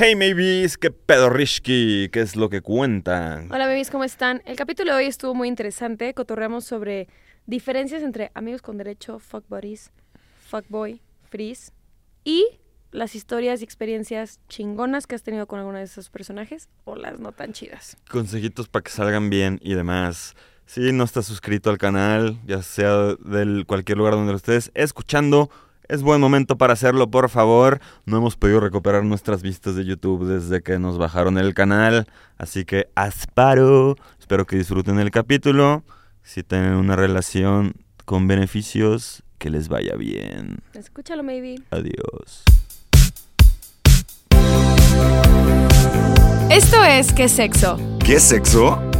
Hey maybes, qué pedo Rishki, qué es lo que cuentan. Hola babies, ¿cómo están? El capítulo de hoy estuvo muy interesante. Cotorreamos sobre diferencias entre amigos con derecho, fuck buddies, fuckboy, freeze y las historias y experiencias chingonas que has tenido con alguno de esos personajes o las no tan chidas. Consejitos para que salgan bien y demás. Si no estás suscrito al canal, ya sea del cualquier lugar donde lo estés escuchando, es buen momento para hacerlo, por favor. No hemos podido recuperar nuestras vistas de YouTube desde que nos bajaron el canal, así que asparo. Espero que disfruten el capítulo. Si tienen una relación con beneficios, que les vaya bien. Escúchalo, maybe. Adiós. Esto es ¿Qué sexo? ¿Qué sexo?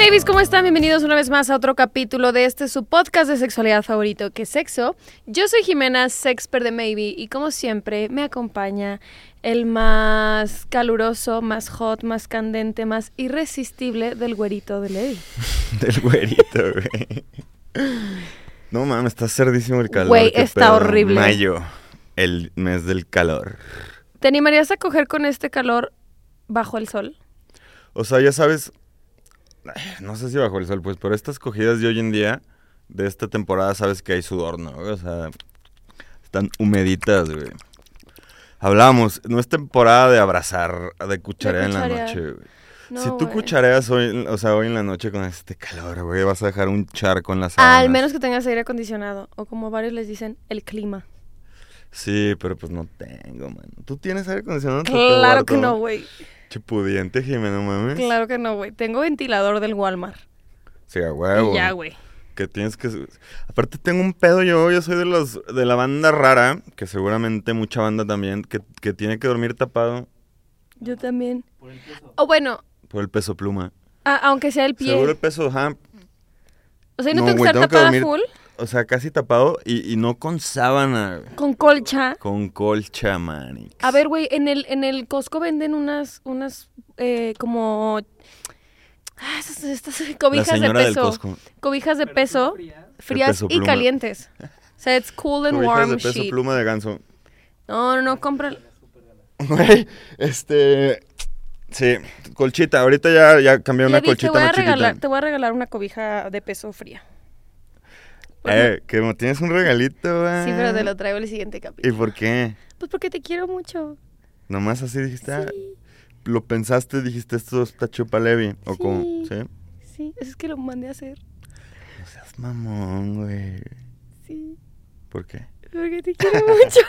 Maybes, ¿cómo están? Bienvenidos una vez más a otro capítulo de este su podcast de sexualidad favorito, que es Sexo. Yo soy Jimena, sexper de Maybe, y como siempre me acompaña el más caluroso, más hot, más candente, más irresistible del güerito de Levi. Del güerito, güey. No mames, está cerdísimo el calor. Güey, está horrible. Mayo, el mes del calor. ¿Te animarías a coger con este calor bajo el sol? O sea, ya sabes, no sé si bajo el sol, pues, pero estas cogidas de hoy en día, de esta temporada, sabes que hay sudor, ¿no? O sea, están humeditas, güey. Hablamos, no es temporada de abrazar, de cucharear en la noche, güey. No, si tú güey. cuchareas hoy, o sea, hoy en la noche con este calor, güey, vas a dejar un charco en la sábanas. Al menos que tengas aire acondicionado, o como varios les dicen, el clima. Sí, pero pues no tengo, mano. ¿Tú tienes aire acondicionado? Claro que no, güey. Che pudiente, Jimena, mames. Claro que no, güey. Tengo ventilador del Walmart. Sí, a huevo. Y ya, güey. que tienes que... Aparte tengo un pedo yo, yo soy de los de la banda rara, que seguramente mucha banda también, que, que tiene que dormir tapado Yo también. O bueno, por el peso pluma. a- aunque sea el pie. Seguro el peso, ajá. O sea, no, No, tengo que estar tengo que tapada dormir- full, O sea, casi tapado y, y no con sábana, con colcha. Con colcha, manix. A ver, güey, en el, en el Costco venden unas, unas, eh, como... Ah, estas, estas cobijas de peso. Costco. Cobijas de peso, frías peso y pluma. calientes. O sea, it's cool and Cobijas warm de peso sheet. pluma de ganso. No, no, no, compra... Güey, este... Sí, colchita. Ahorita ya, ya cambié una dije, te colchita voy, a más chiquita. regalar, te voy a regalar una cobija de peso fría. Eh, que me tienes un regalito, güey. Sí, pero te lo traigo el siguiente ¿Y capítulo. por qué? Pues porque te quiero mucho. Nomás así dijiste, ah, Sí, lo pensaste, dijiste, esto está chupa Levi. ¿O Sí. cómo? ¿Sí? sí, es que lo mandé a hacer. No seas mamón, güey. Sí, ¿Por qué? porque te quiero mucho.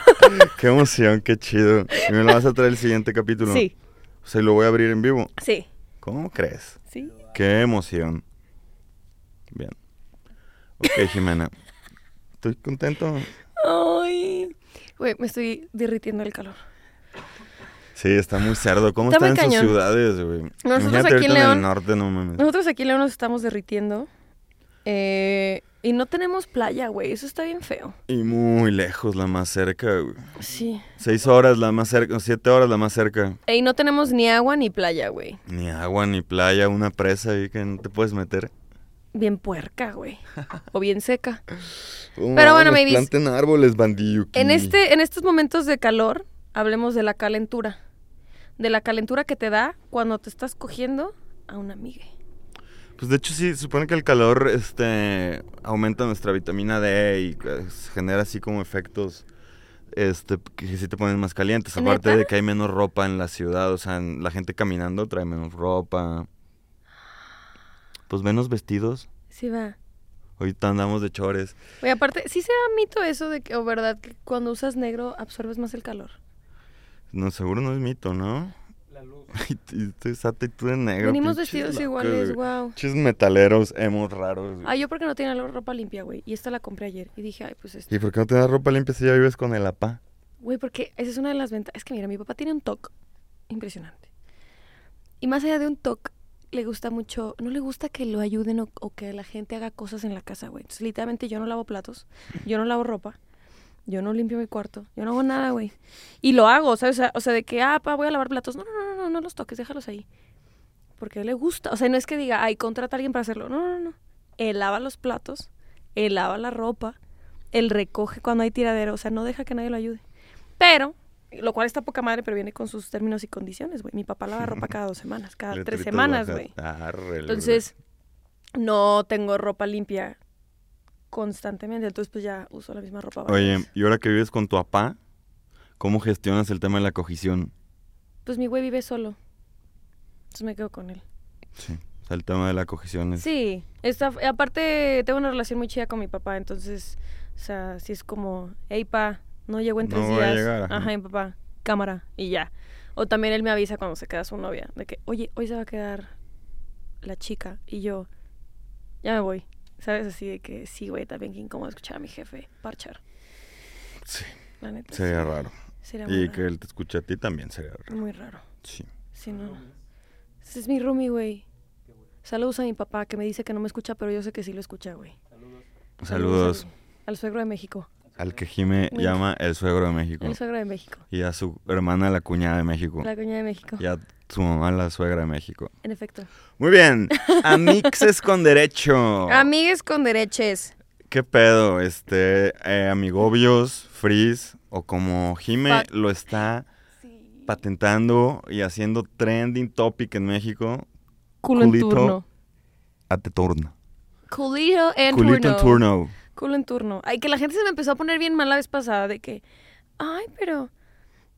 Qué emoción, qué chido. Y me lo vas a traer el siguiente capítulo. Sí, O sea, lo voy a abrir en vivo. sí, ¿Cómo crees? sí. Qué emoción. Bien. Ok, Jimena. Estoy contento. Ay. Güey, me estoy derritiendo el calor. Sí, está muy cerdo. ¿Cómo Está están en sus cañón. ciudades, güey? Nosotros Imagínate aquí en ahorita León- el norte, no mames. Nosotros aquí en León nos estamos derritiendo. eh, y no tenemos playa, güey. Eso está bien feo. Y muy lejos, la más cerca, güey. Sí. Seis horas la más cerca, siete horas la más cerca. Y no tenemos ni agua ni playa, güey. Ni agua, ni playa, una presa ahí que no te puedes meter. Bien puerca, güey. O bien seca. Oh, Pero bueno, babies. Planten árboles, bandilluki. En, este, en estos momentos de calor, hablemos de la calentura. De la calentura que te da cuando te estás cogiendo a una amiga. Pues de hecho sí, se supone que el calor este, aumenta nuestra vitamina D y pues, genera así como efectos este, que sí te ponen más calientes. Aparte ¿Neta? de que hay menos ropa en la ciudad, o sea, la gente caminando trae menos ropa. Pues menos vestidos. Sí va. Ahorita andamos de chores. Oye, aparte, sí se da mito eso de que, o verdad, que cuando usas negro absorbes más el calor. No, seguro no es mito, ¿no? La luz. y tú, Sata, y tú de negro. Venimos vestidos locos, iguales, wow. Pinches metaleros, hemos raros. güey. Ah, yo porque no tenía ropa limpia, güey. Y esta la compré ayer. Y dije, ay, pues esto. ¿Y por qué no te das ropa limpia si ya vives con el apá? Güey, porque esa es una de las ventajas. Es que mira, mi papá tiene un TOC impresionante. Y más allá de un TOC, le gusta mucho, no le gusta que lo ayuden o, que la gente haga cosas en la casa, güey. Entonces, literalmente yo no lavo platos, yo no lavo ropa, yo no limpio mi cuarto, yo no hago nada, güey. Y lo hago, ¿sabes? O sea, o sea, de que, ah, pa, voy a lavar platos. No, no, no, no, no los toques, déjalos ahí. Porque a él le gusta. O sea, no es que diga, ay, contrata a alguien para hacerlo. No, no, no. Él lava los platos, él lava la ropa, él recoge cuando hay tiradero. O sea, no deja que nadie lo ayude. Pero, lo cual está poca madre, pero viene con sus términos y condiciones, güey. Mi papá lava ropa cada dos semanas, cada tres semanas, güey. Entonces, no tengo ropa limpia constantemente. Entonces, pues ya uso la misma ropa. Oye, veces. y ahora que vives con tu papá, ¿cómo gestionas el tema de la cogición? Pues mi güey vive solo. Entonces me quedo con él. Sí. O sea, el tema de la cogición es... Sí, está, aparte tengo una relación muy chida con mi papá, entonces, o sea, si es como, hey pa, no llego en No tres voy a días. llegar, ajá. ajá, mi papá, cámara, y ya. O también él me avisa cuando se queda su novia, de que, oye, hoy se va a quedar la chica, y yo, ya me voy. ¿Sabes? Así de que sí, güey, también qué incómodo escuchar a mi jefe parchar, Sí, la neta. sería sí. raro. Sería Y raro. que él te escuche a ti también sería raro. Muy raro. Sí. Sí, no. Ese es mi roomie, güey. Saludos a mi papá, que me dice que no me escucha, pero yo sé que sí lo escucha, güey. Saludos al, al suegro de México. Al que Jime llama el suegro de México. El suegro de México. Y a su hermana la cuñada de México. La coña de México. Y a su mamá la suegra de México. En efecto. Muy bien. Amixes con derecho. Amigues con dereches. ¿Qué pedo? Este, eh, amigobios, frizz, o como Jime Fuck. lo está patentando y haciendo trending topic en México, Culo en Culito. turno. a te turno. Culito en Culito turno. en turno. Culo en turno. Ay, que la gente se me empezó a poner bien mal la vez pasada de que, ay, pero,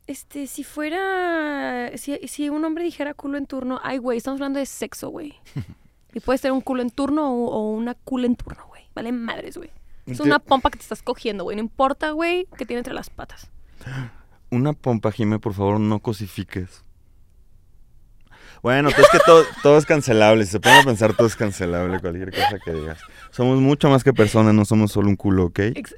este, si fuera, si, si un hombre dijera culo en turno, ay, güey, estamos hablando de sexo, güey. Y puedes tener un culo en turno o, o una culo en turno, güey. Vale madres, güey. Es una pompa que te estás cogiendo, güey. No importa, güey, que tiene entre las patas. Una pompa, Jime, por favor, no cosifiques. Bueno, pues es que todo, todo es cancelable. Si se pone a pensar, todo es cancelable, cualquier cosa que digas. Somos mucho más que personas, no somos solo un culo, ¿ok? Ex-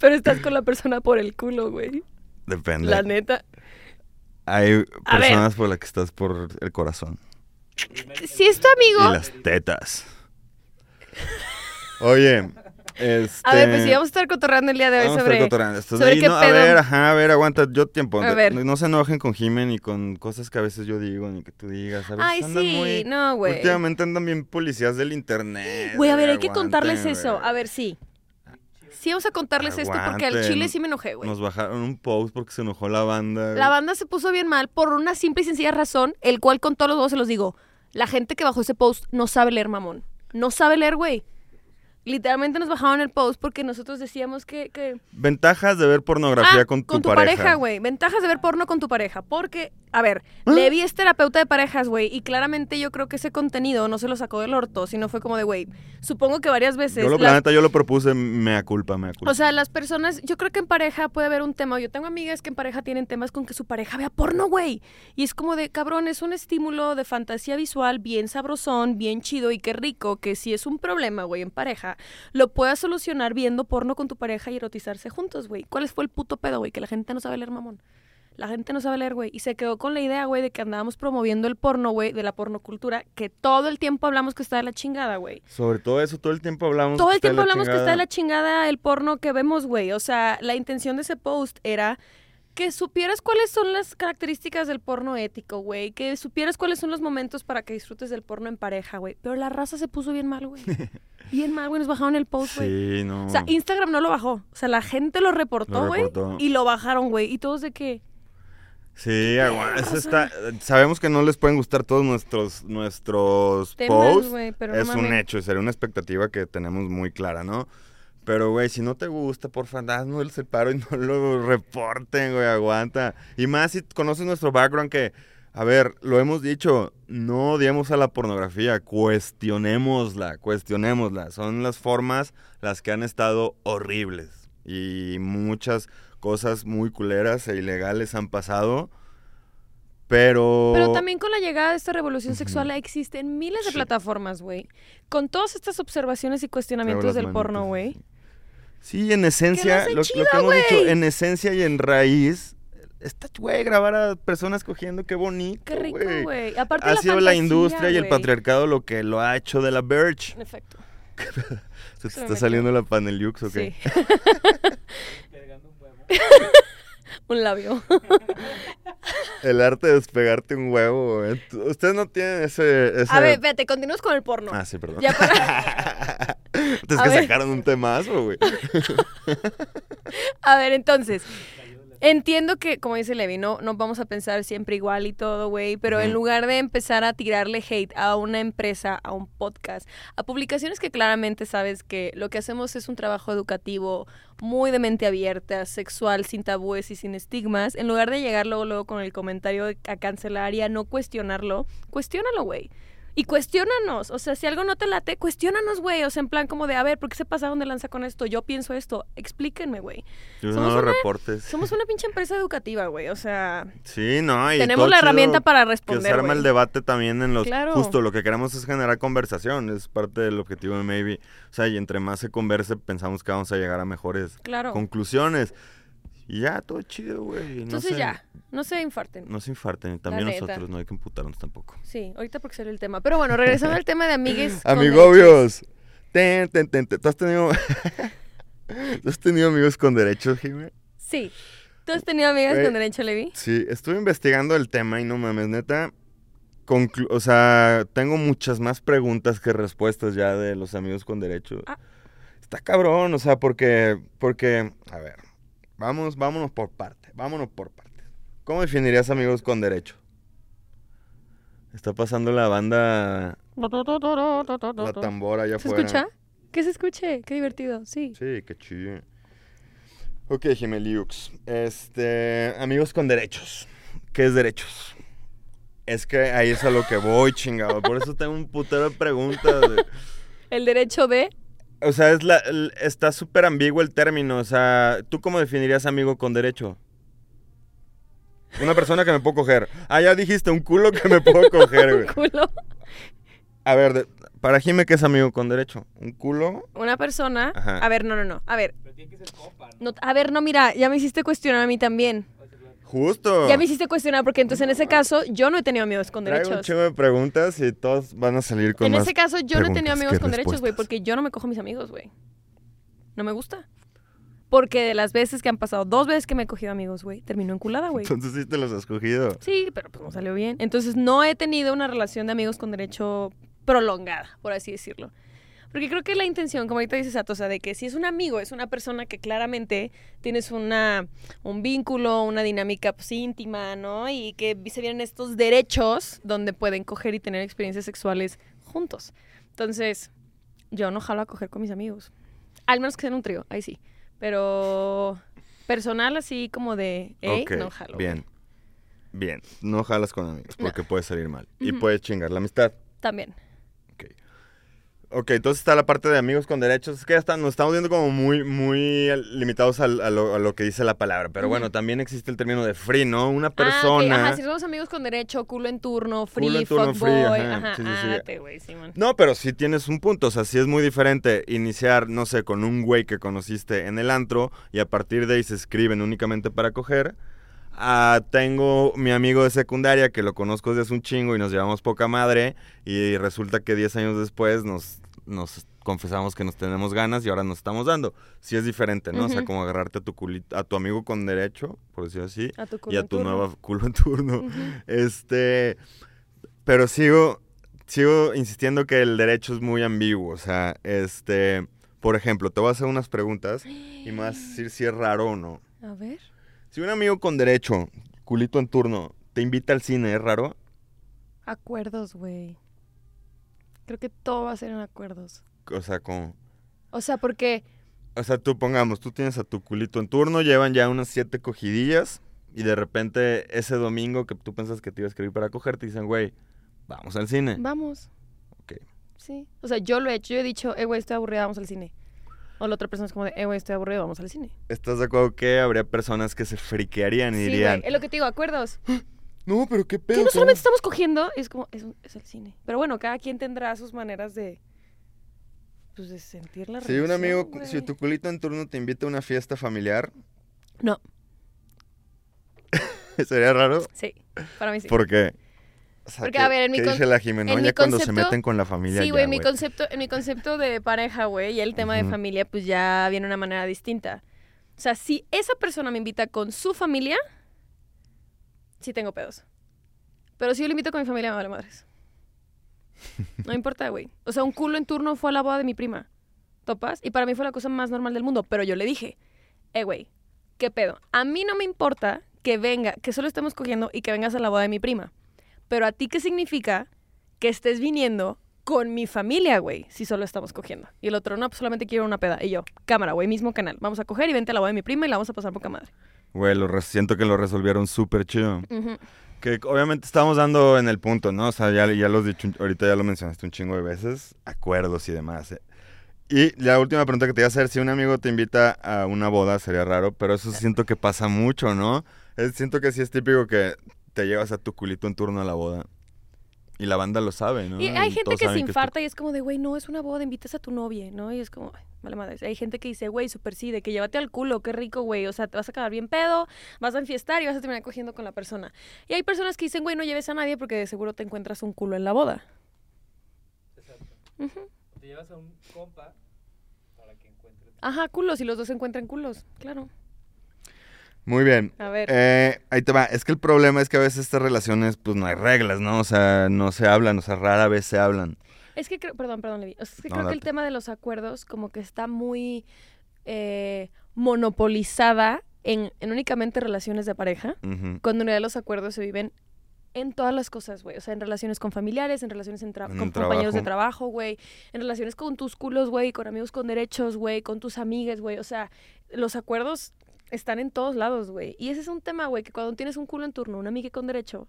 pero estás con la persona por el culo, güey. Depende. La neta. Hay personas por las que estás por el corazón. Si es tu Y amigo, las tetas. Oye, este... A ver, pues sí, vamos a estar cotorreando el día de hoy vamos a sobre... estar sobre ahí, qué no, a pedo. ver, ajá, a ver, aguanta, yo tiempo. A ver. No se enojen con Jimen ni con cosas que a veces yo digo, ni que tú digas. A veces Ay, andan sí, muy- no, güey. Últimamente andan bien policías del internet. Güey, a ver, hay que contarles eso. A ver, sí. Sí, vamos a contarles esto porque al chile sí me enojé, güey. Nos bajaron un post porque se enojó la banda. La banda se puso bien mal por una simple y sencilla razón, el cual con todos los dos se los digo. La gente que bajó ese post no sabe leer, mamón. No sabe leer, güey. Literalmente nos bajaron el post porque nosotros decíamos que... que... Ventajas de ver pornografía Ah, con tu, pareja. güey. Ventajas de ver porno con tu pareja. Porque, a ver, ¿Ah? Levi es terapeuta de parejas, güey. Y claramente yo creo que ese contenido no se lo sacó del orto, sino fue como de, güey, supongo que varias veces... Yo lo, la neta, yo lo propuse, mea culpa, mea culpa. O sea, las personas, yo creo que en pareja puede haber un tema. Yo tengo amigas que en pareja tienen temas con que su pareja vea porno, güey. Y es como de, cabrón, es un estímulo de fantasía visual bien sabrosón, bien chido y qué rico, que si es un problema, güey, en pareja, lo puedas solucionar viendo porno con tu pareja y erotizarse juntos, güey. ¿Cuál fue el puto pedo, güey? Que la gente no sabe leer, mamón. La gente no sabe leer, güey. Y se quedó con la idea, güey, de que andábamos promoviendo el porno, güey, de la pornocultura, que todo el tiempo hablamos que está de la chingada, güey. Sobre todo eso, todo el tiempo hablamos. Todo que el está de tiempo la hablamos que está de la chingada el porno que vemos, güey. O sea, la intención de ese post era que supieras cuáles son las características del porno ético, güey. Que supieras cuáles son los momentos para que disfrutes del porno en pareja, güey. Pero la raza se puso bien mal, güey. Bien mal, güey. Nos bajaron el post, güey. Sí, no. O sea, Instagram no lo bajó. O sea, la gente lo reportó, güey. Y lo bajaron, güey. Y todos de que... Sí, agua- eso está. Sabemos que no les pueden gustar todos nuestros nuestros Temas, posts. güey, pero no es un hecho, sería una expectativa que tenemos muy clara, ¿no? Pero, güey, si no te gusta, por favor, haznos el paro y no lo reporten, güey, aguanta. Y más si conoces nuestro background que, a ver, lo hemos dicho, no odiemos a la pornografía, cuestionémosla, cuestionémosla. Son las formas las que han estado horribles. Y muchas cosas muy culeras e ilegales han pasado. Pero... Pero también con la llegada de esta revolución sexual existen miles de Sí. plataformas, güey. Con todas estas observaciones y cuestionamientos del porno, güey. Sí, en esencia, lo, que hemos dicho, en esencia y en raíz, está, güey, grabar a personas cogiendo, qué bonito, Qué rico, güey. Ha la sido la industria y el patriarcado lo que lo ha hecho de la Birch. En efecto. ¿Se te Se está saliendo la Paneliux o qué? Sí. un labio. El arte de despegarte un huevo, Ustedes no tienen ese... ese... A ver, vete, continuamos con el porno. Ah, sí, perdón. Ya para- Entonces A que ver. sacaron un temazo, güey. A ver, entonces. Entiendo que, como dice Levi, no, no vamos a pensar siempre igual y todo, güey, pero en lugar de empezar a tirarle hate a una empresa, a un podcast, a publicaciones que claramente sabes que lo que hacemos es un trabajo educativo muy de mente abierta, sexual, sin tabúes y sin estigmas, en lugar de llegar luego, luego con el comentario a cancelar y a no cuestionarlo, cuestiónalo, güey. Y cuestiónanos, o sea, si algo no te late, cuestiónanos, güey. O sea, en plan como de, a ver, ¿por qué se pasaron de lanza con esto? Yo pienso esto. Explíquenme, güey. Somos no una- reportes. Somos una pinche empresa educativa, güey. O sea, Sí, no, y tenemos la herramienta para Que responder. se arma güey. el debate también en los... Claro. Justo lo que queremos es generar conversación, es parte del objetivo de Maybe. O sea, y entre más se converse, pensamos que vamos a llegar a mejores Claro. conclusiones. Y ya, todo chido, güey. No Entonces se- ya, no se infarten. No se infarten, también nosotros, no hay que emputarnos tampoco. Sí, ahorita porque salió el tema. Pero bueno, regresando al tema de amigues. Amigobios. Ten, ten, ten, ten. ¿Tú has tenido... ¿Tú has tenido amigos con derechos, derechos. Sí. ¿Tú has tenido amigas Güey. con derecho, Levi? Sí, estuve investigando el tema y no mames, neta. conclu- o sea, tengo muchas más preguntas que respuestas ya de los amigos con derecho. Ah. Está cabrón, o sea, porque, porque, a ver, vamos, vámonos por parte, vámonos por parte. ¿Cómo definirías amigos con derecho? Está pasando la banda, la tambora allá ¿Se afuera. escucha? Que se escuche, qué divertido, sí. Sí, qué chido. Ok, Gemeliux. Este, amigos con derechos. ¿Qué es derechos? Es que ahí es a lo que voy, chingado. Por eso tengo un putero de preguntas. de- El derecho de. O sea, es la, el- está súper ambiguo el término. O sea, ¿tú cómo definirías amigo con derecho? Una persona que me puedo coger. Ah, ya dijiste, un culo que me puedo coger, güey. culo. A ver, de- para Jime, ¿qué es amigo con derecho? ¿Un culo? Una persona. Ajá. A ver, no, no, no. A ver. No, a ver, no, mira, ya me hiciste cuestionar a mí también. Justo. Ya me hiciste cuestionar porque entonces en ese caso yo no he tenido amigos con Traigo un derechos. chingo de preguntas y todos van a salir con En más ese caso yo no he tenido preguntas amigos que con derechos, güey, respuestas. porque yo no me cojo a mis amigos, güey. No me gusta. Porque de las veces que han pasado, dos veces que me he cogido amigos, güey, terminó enculada, güey. Entonces sí te los has cogido. Sí, pero pues no salió bien. Entonces no he tenido una relación de amigos con derecho prolongada, por así decirlo. Porque creo que la intención, como ahorita dices, sea, de que si es un amigo, es una persona que claramente tienes una, un vínculo, una dinámica pues, íntima, ¿no? Y que se vienen estos derechos donde pueden coger y tener experiencias sexuales juntos. Entonces, yo no jalo a coger con mis amigos. Al menos que sean un trío, ahí sí. Pero personal así como de, ok, no jalo. bien. Bien, no jalas con amigos No. porque puede salir mal. Y puede chingar la amistad. También. Ok. Entonces está la parte de amigos con derechos. Es que ya está- nos estamos viendo como muy, muy limitados a, lo, a lo que dice la palabra. Pero bueno, también existe el término de free, ¿no? Una Ah, persona... Ajá, si somos amigos con derecho, culo en turno, free, Culo en turno, Ajá, ajá, sí, sí, sí. ándate, güey, Simón. No, pero sí tienes un punto. O sea, sí es muy diferente iniciar, no sé, con un güey que conociste en el antro y a partir de ahí se escriben únicamente para coger. a tengo mi amigo de secundaria que lo conozco desde hace un chingo y nos llevamos poca madre y resulta que 10 años después nos, nos confesamos que nos tenemos ganas y ahora nos estamos dando. Sí es diferente, ¿no? O sea, como agarrarte a tu, culito, a tu amigo con derecho, por decirlo así, A tu y a tu turno. nueva culo en turno. Este, pero sigo, sigo insistiendo que el derecho es muy ambiguo. O sea, este, por ejemplo, te voy a hacer unas preguntas y me vas a decir si es raro o no. A ver. Si un amigo con derecho, culito en turno, te invita al cine, ¿es raro? Acuerdos, güey. Creo que todo va a ser en acuerdos. O sea, como, O sea, porque o sea, tú pongamos, tú tienes a tu culito en turno, llevan ya unas siete cogidillas y de repente ese domingo que tú pensas que te iba a escribir para coger, te dicen, güey, vamos al cine. vamos. Ok. Sí. O sea, yo lo he hecho. Yo he dicho, eh, güey, estoy aburrida, vamos al cine. O la otra persona es como de, eh, güey, estoy aburrido, vamos al cine. ¿Estás de acuerdo que habría personas que se friquearían y Sí, dirían, güey. Es lo que te digo, acuerdos. no, pero qué pedo? Que no ¿cómo?" solamente estamos cogiendo, es como, es, un- es el cine. Pero bueno, cada quien tendrá sus maneras de. Pues de sentir la Si un amigo, güey. si tu culito en turno te invita a una fiesta familiar, No. ¿Sería raro? Sí, para mí sí. ¿Por qué? O sea, Porque, ¿qué- a ver, en mi ¿qué con- dice la Jimena? en mi cuando se meten con la familia Sí, güey, mi concepto, en mi concepto de pareja, güey, y el tema de familia, pues ya viene de una manera distinta. O sea, si esa persona me invita con su familia, sí tengo pedos. Pero si yo le invito con mi familia, me vale madres. No importa, güey. O sea, un culo en turno fue a la boda de mi prima. ¿Topas? Y para mí fue la cosa más normal del mundo. Pero yo le dije, eh, güey, ¿qué pedo? A mí no me importa que venga, que solo estemos cogiendo y que vengas a la boda de mi prima. Pero a ti, ¿qué significa que estés viniendo con mi familia, güey, si solo estamos cogiendo? Y el otro, no, pues solamente quiero una peda. Y yo, cámara, güey, mismo canal. Vamos a coger y vente a la boda de mi prima y la vamos a pasar poca madre. Güey, lo siento que lo resolvieron súper chido. Que obviamente estamos dando en el punto, ¿no? O sea, ya, ya lo has dicho, ahorita ya lo mencionaste un chingo de veces, acuerdos y demás. ¿eh? Y la última pregunta que te iba a hacer, si un amigo te invita a una boda, sería raro, pero eso siento que pasa mucho, ¿no? Es- siento que sí es típico que te llevas a tu culito en turno a la boda. Y la banda lo sabe, ¿no? Y hay gente que se infarta y es como de, güey, no, es una boda, invitas a tu novia, ¿no? Y es como, vale madre. Hay gente que dice, güey, súper sí, de que llévate al culo, qué rico, güey. O sea, te vas a quedar bien pedo, vas a enfiestar y vas a terminar cogiendo con la persona. Y hay personas que dicen, güey, no lleves a nadie porque de seguro te encuentras un culo en la boda. Exacto. O te llevas a un compa para que encuentres. Ajá, culos, y los dos se encuentran culos, claro. Muy bien. A ver. Eh, ahí te va. Es que el problema es que a veces estas relaciones, pues no hay reglas, ¿no? O sea, no se hablan, o sea, rara vez se hablan. Es que creo, perdón, perdón, Levi. O sea, es que No, creo que el tema de los acuerdos como que está muy eh, monopolizada en, en únicamente relaciones de pareja, cuando en realidad los acuerdos se viven en todas las cosas, güey. O sea, en relaciones con familiares, en relaciones en con compañeros de trabajo. trabajo, güey. En relaciones con tus culos, güey. Con amigos con derechos, güey. Con tus amigas, güey. O sea, los acuerdos están en todos lados, güey. Y ese es un tema, güey, que cuando tienes un culo en turno, una amiga con derecho,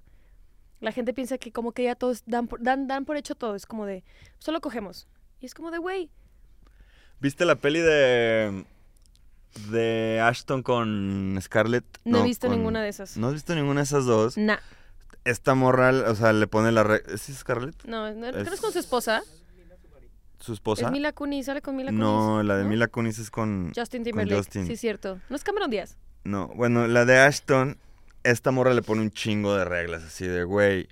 la gente piensa que como que ya todos dan por, dan, dan por hecho todo. Es como de, solo cogemos. Y es como de, güey, ¿Viste la peli de de Ashton con Scarlett? no, he visto con- ninguna de esas. ¿No has visto ninguna de esas dos? Nah. Esta morra, o sea, le pone la... Re... ¿Es Scarlett? No, no, creo es Es- con su esposa. ¿Su esposa? Es Mila Kunis, sale con Mila Kunis. no, la de Mila Kunis es con... Justin Timberlake. Justin. Sí, cierto. No es Cameron Díaz. No, bueno, la de Ashton, esta morra le pone un chingo de reglas, así de, güey,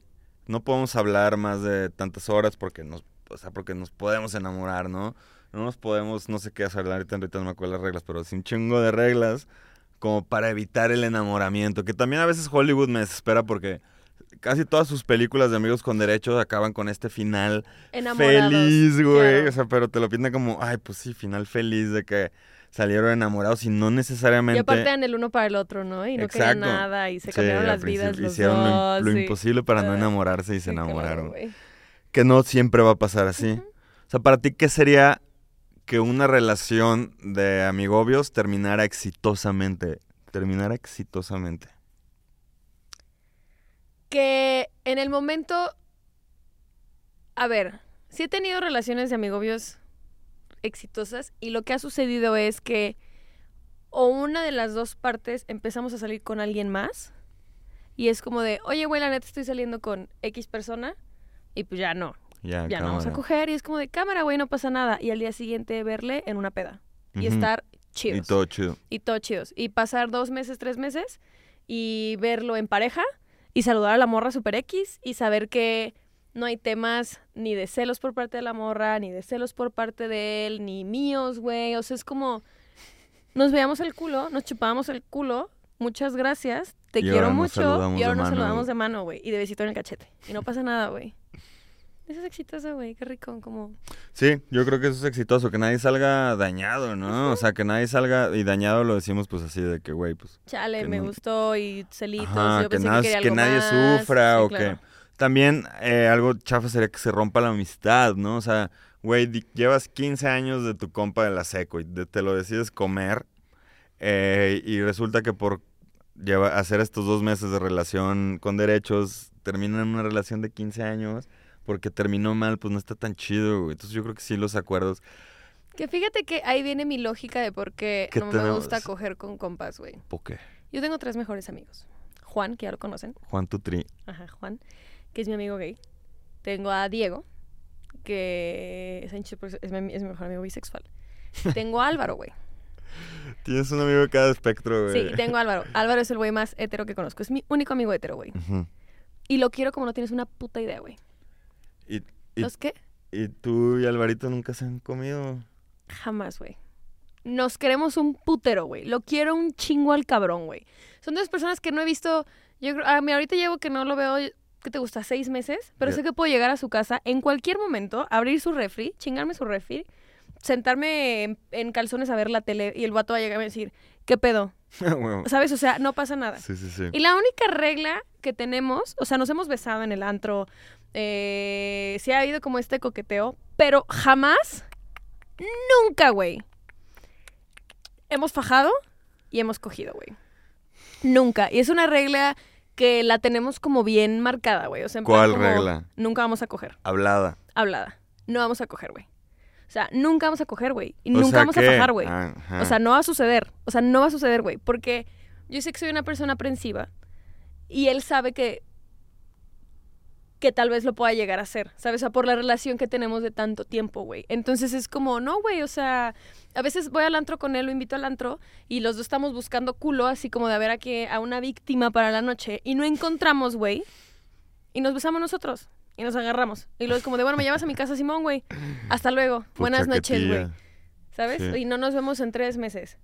no podemos hablar más de tantas horas porque nos, o sea, porque nos podemos enamorar, ¿no? No nos podemos, no sé qué hacer, ahorita, ahorita no me acuerdo las reglas, pero sí un chingo de reglas como para evitar el enamoramiento, que también a veces Hollywood me desespera porque casi todas sus películas de amigos con derechos acaban con este final Enamorados. feliz, güey. claro. O sea, pero te lo pintan como, ay, pues sí, final feliz de que salieron enamorados y no necesariamente. Y aparte eran el uno para el otro, ¿no? Y no querían nada y se cambiaron las vidas los Hicieron lo, im- dos. lo sí. imposible para no enamorarse y se Sí, enamoraron. que no siempre va a pasar así. O sea, para ti, ¿qué sería que una relación de amigobios terminara exitosamente? Terminara exitosamente. Que en el momento... A ver, sí he tenido relaciones de amigobios exitosas y lo que ha sucedido es que o una de las dos partes empezamos a salir con alguien más y es como de, oye, güey, la neta estoy saliendo con X persona y pues ya no, Ya, no vamos a coger y es como de cámara, güey, no pasa nada. Y al día siguiente verle en una peda y estar Y chidos. todo chido. y todo chidos. Y pasar dos meses, tres meses y verlo en pareja y saludar a la morra super X y saber que no hay temas ni de celos por parte de la morra, ni de celos por parte de él, ni míos, güey. O sea, es como nos veíamos el culo, nos chupábamos el culo, muchas gracias, te Y quiero mucho y ahora nos mano, saludamos de mano, güey, y de besito en el cachete. Y no pasa nada, güey. Eso es exitoso, güey, qué rico, como... Sí, yo creo que eso es exitoso, que nadie salga dañado, ¿no? O sea, que nadie salga y dañado lo decimos pues así de que, güey, pues Chale, me no- gustó y celitos, Ajá, yo que, pensé que quería que algo nadie más. sufra Sí, o claro. que... También eh, algo chafa sería que se rompa la amistad, ¿no? O sea, güey, llevas 15 años de tu compa de la seco y de- te lo decides comer eh, y resulta que por lleva, hacer estos dos meses de relación con derechos terminan en una relación de 15 años porque terminó mal, pues no está tan chido, güey. Entonces yo creo que sí los acuerdos... Que fíjate que ahí viene mi lógica de por qué ¿Qué no me gusta coger con compas, güey. ¿Por qué? Yo tengo tres mejores amigos. Juan, que ya lo conocen. Juan Tutri. Ajá, Juan, que es mi amigo gay. Tengo a Diego, que es, hincha- es mi, es mi mejor amigo bisexual. Tengo a Álvaro, güey. Tienes un amigo de cada espectro, güey. Sí, tengo a Álvaro. Álvaro es el güey más hetero que conozco. Es mi único amigo hetero, güey. Y lo quiero como no tienes una puta idea, güey. ¿Y, y, ¿Los qué? y tú y Alvarito nunca se han comido? Jamás, güey. Nos queremos un putero, güey. Lo quiero un chingo al cabrón, güey. Son dos personas que no he visto. Yo creo, a mí ahorita llevo que no lo veo, ¿qué te gusta? ¿Seis meses? Pero sé que puedo llegar a su casa en cualquier momento, abrir su refri, chingarme su refri, sentarme en, en calzones a ver la tele y el vato va a llegar a decir, ¿qué pedo? Huevo. ¿Sabes? O sea, no pasa nada. Sí, sí, sí. Y la única regla que tenemos, o sea, nos hemos besado en el antro, eh, sí ha habido como este coqueteo, pero jamás, nunca, güey. Hemos fajado y hemos cogido, güey. Nunca. Y es una regla que la tenemos como bien marcada, güey. O sea, en plan ¿Cuál como, regla? Nunca vamos a coger. Hablada. Hablada. No vamos a coger, güey. O sea, nunca vamos a coger, güey. Y O nunca vamos a fajar, güey. O sea, no va a suceder. O sea, no va a suceder, güey. Porque yo sé que soy una persona aprensiva y él sabe que que tal vez lo pueda llegar a hacer, ¿sabes? O sea, por la relación que tenemos de tanto tiempo, güey. Entonces es como, no, güey, o sea, a veces voy al antro con él, lo invito al antro y los dos estamos buscando culo, así como de a ver a, qué, a una víctima para la noche y no encontramos, güey. Y nos besamos nosotros y nos agarramos. Y luego es como de, bueno, me llevas a mi casa, Simón, güey. Hasta luego. Buenas Pucha, noches, güey. ¿Sabes? Sí. Y no nos vemos en tres meses.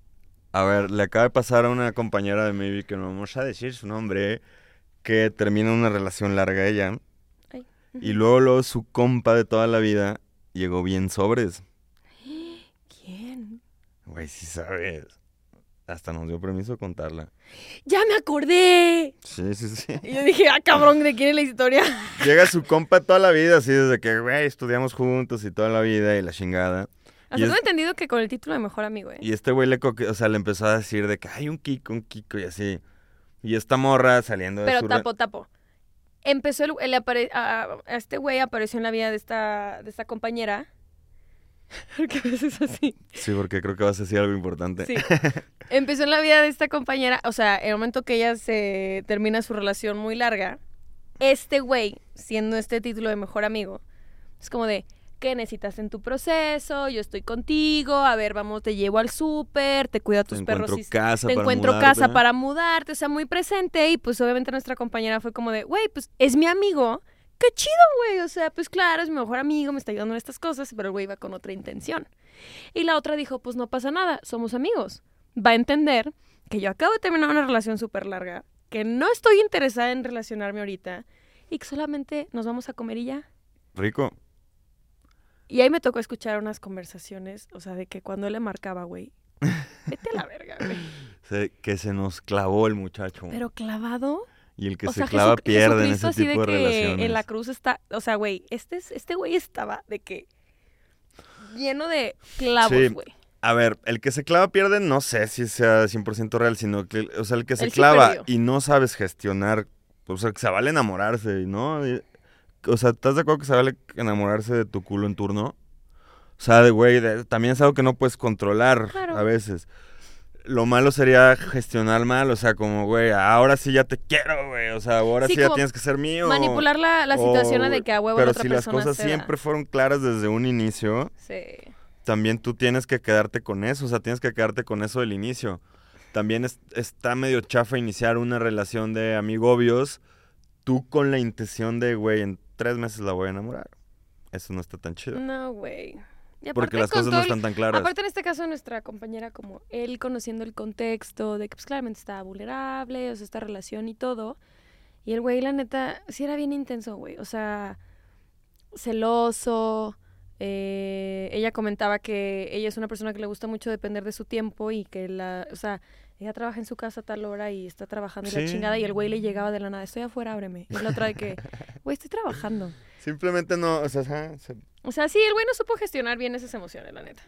A ver, le acaba de pasar a una compañera de Maybe que no vamos a decir su nombre, que termina una relación larga ella. Y luego, luego su compa de toda la vida llegó bien sobres. ¿Quién? Güey, sí sabes. Hasta nos dio permiso de contarla. ¡Ya me acordé! Sí, sí, sí. Y yo dije, ah, cabrón, ¿de quién es la historia? Llega su compa toda la vida, así desde que, güey, estudiamos juntos y toda la vida y la chingada. Hasta tengo es- entendido que con el título de mejor amigo, ¿eh? Y este güey le, coque- o sea, le empezó a decir de que hay un Kiko, un Kiko y así. Y esta morra saliendo de Pero su... tapo, tapo. Empezó el, el apare- a, a este güey apareció en la vida de esta, de esta compañera. Porque a veces así. Sí, porque creo que vas a decir algo importante. Sí. Empezó en la vida de esta compañera. O sea, en el momento que ella se termina su relación muy larga, este güey, siendo este título de mejor amigo, es como de, ¿qué necesitas en tu proceso? Yo estoy contigo, a ver, vamos, te llevo al súper, te cuido a Te tus perros. encuentro y- casa te para encuentro mudarte. casa para mudarte, o sea, muy presente. Y pues obviamente nuestra compañera fue como de, güey, pues es mi amigo. Qué chido, güey. O sea, pues claro, es mi mejor amigo, me está ayudando en estas cosas, pero el güey iba con otra intención. Y la otra dijo, pues no pasa nada, somos amigos. Va a entender que yo acabo de terminar una relación súper larga, que no estoy interesada en relacionarme ahorita y que solamente nos vamos a comer y ya. Rico. Y ahí me tocó escuchar unas conversaciones, o sea, de que cuando él le marcaba, güey, vete a la verga, güey. Se- que se nos clavó el muchacho. Pero clavado. y el que o se sea, clava pierde en ese tipo de, de que relaciones. en la cruz está, o sea, güey, este, es- este güey estaba de que lleno de clavos, Sí. güey. A ver, el que se clava pierde, no sé si sea 100% real, sino que, o sea, el que se clava y no sabes gestionar, o sea, que se vale enamorarse, ¿no? O sea, ¿estás de acuerdo que se vale enamorarse de tu culo en turno? O sea, de güey, de- también es algo que no puedes controlar Claro. a veces. Lo malo sería gestionar mal, o sea, como, güey, ahora sí ya te quiero, güey, o sea, ahora sí, Sí, ya tienes que ser mío. Manipular la, la situación o- de que a huevo Pero la otra si las cosas siempre fueron claras desde un inicio, Sí. también tú tienes que quedarte con eso, o sea, tienes que quedarte con eso del inicio. También es- está medio chafa iniciar una relación de amigobios, tú con la intención de, güey, en tres meses la voy a enamorar. Eso no está tan chido. No, güey. Porque las cosas no están tan claras. Aparte en este caso nuestra compañera como él conociendo el contexto de que pues claramente estaba vulnerable, o sea, esta relación y todo. Y el güey, la neta, sí era bien intenso, güey. O sea, celoso. eh, ella comentaba que ella es una persona que le gusta mucho depender de su tiempo y que la, o sea, ella trabaja en su casa a tal hora y está trabajando y la Sí. chingada y el güey le llegaba de la nada, estoy afuera, ábreme. Y la otra de que, güey, estoy trabajando. Simplemente no, o sea, se- O sea, sí, el güey no supo gestionar bien esas emociones, la neta.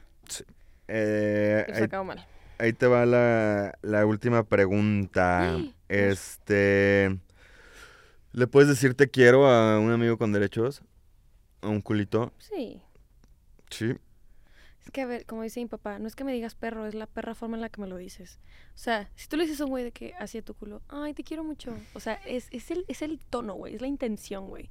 eh, Y ahí, acabó mal. ahí te va la, la última pregunta. Ay, Este, ¿le puedes decir te quiero a un amigo con derechos? ¿A un culito? Sí. Sí. Es que, a ver, como dice mi papá, no es que me digas perro, es la perra forma en la que me lo dices. O sea, si tú le dices a un güey de que hacia tu culo, ay, te quiero mucho. O sea, es, es, el, es el tono, güey, es la intención, güey.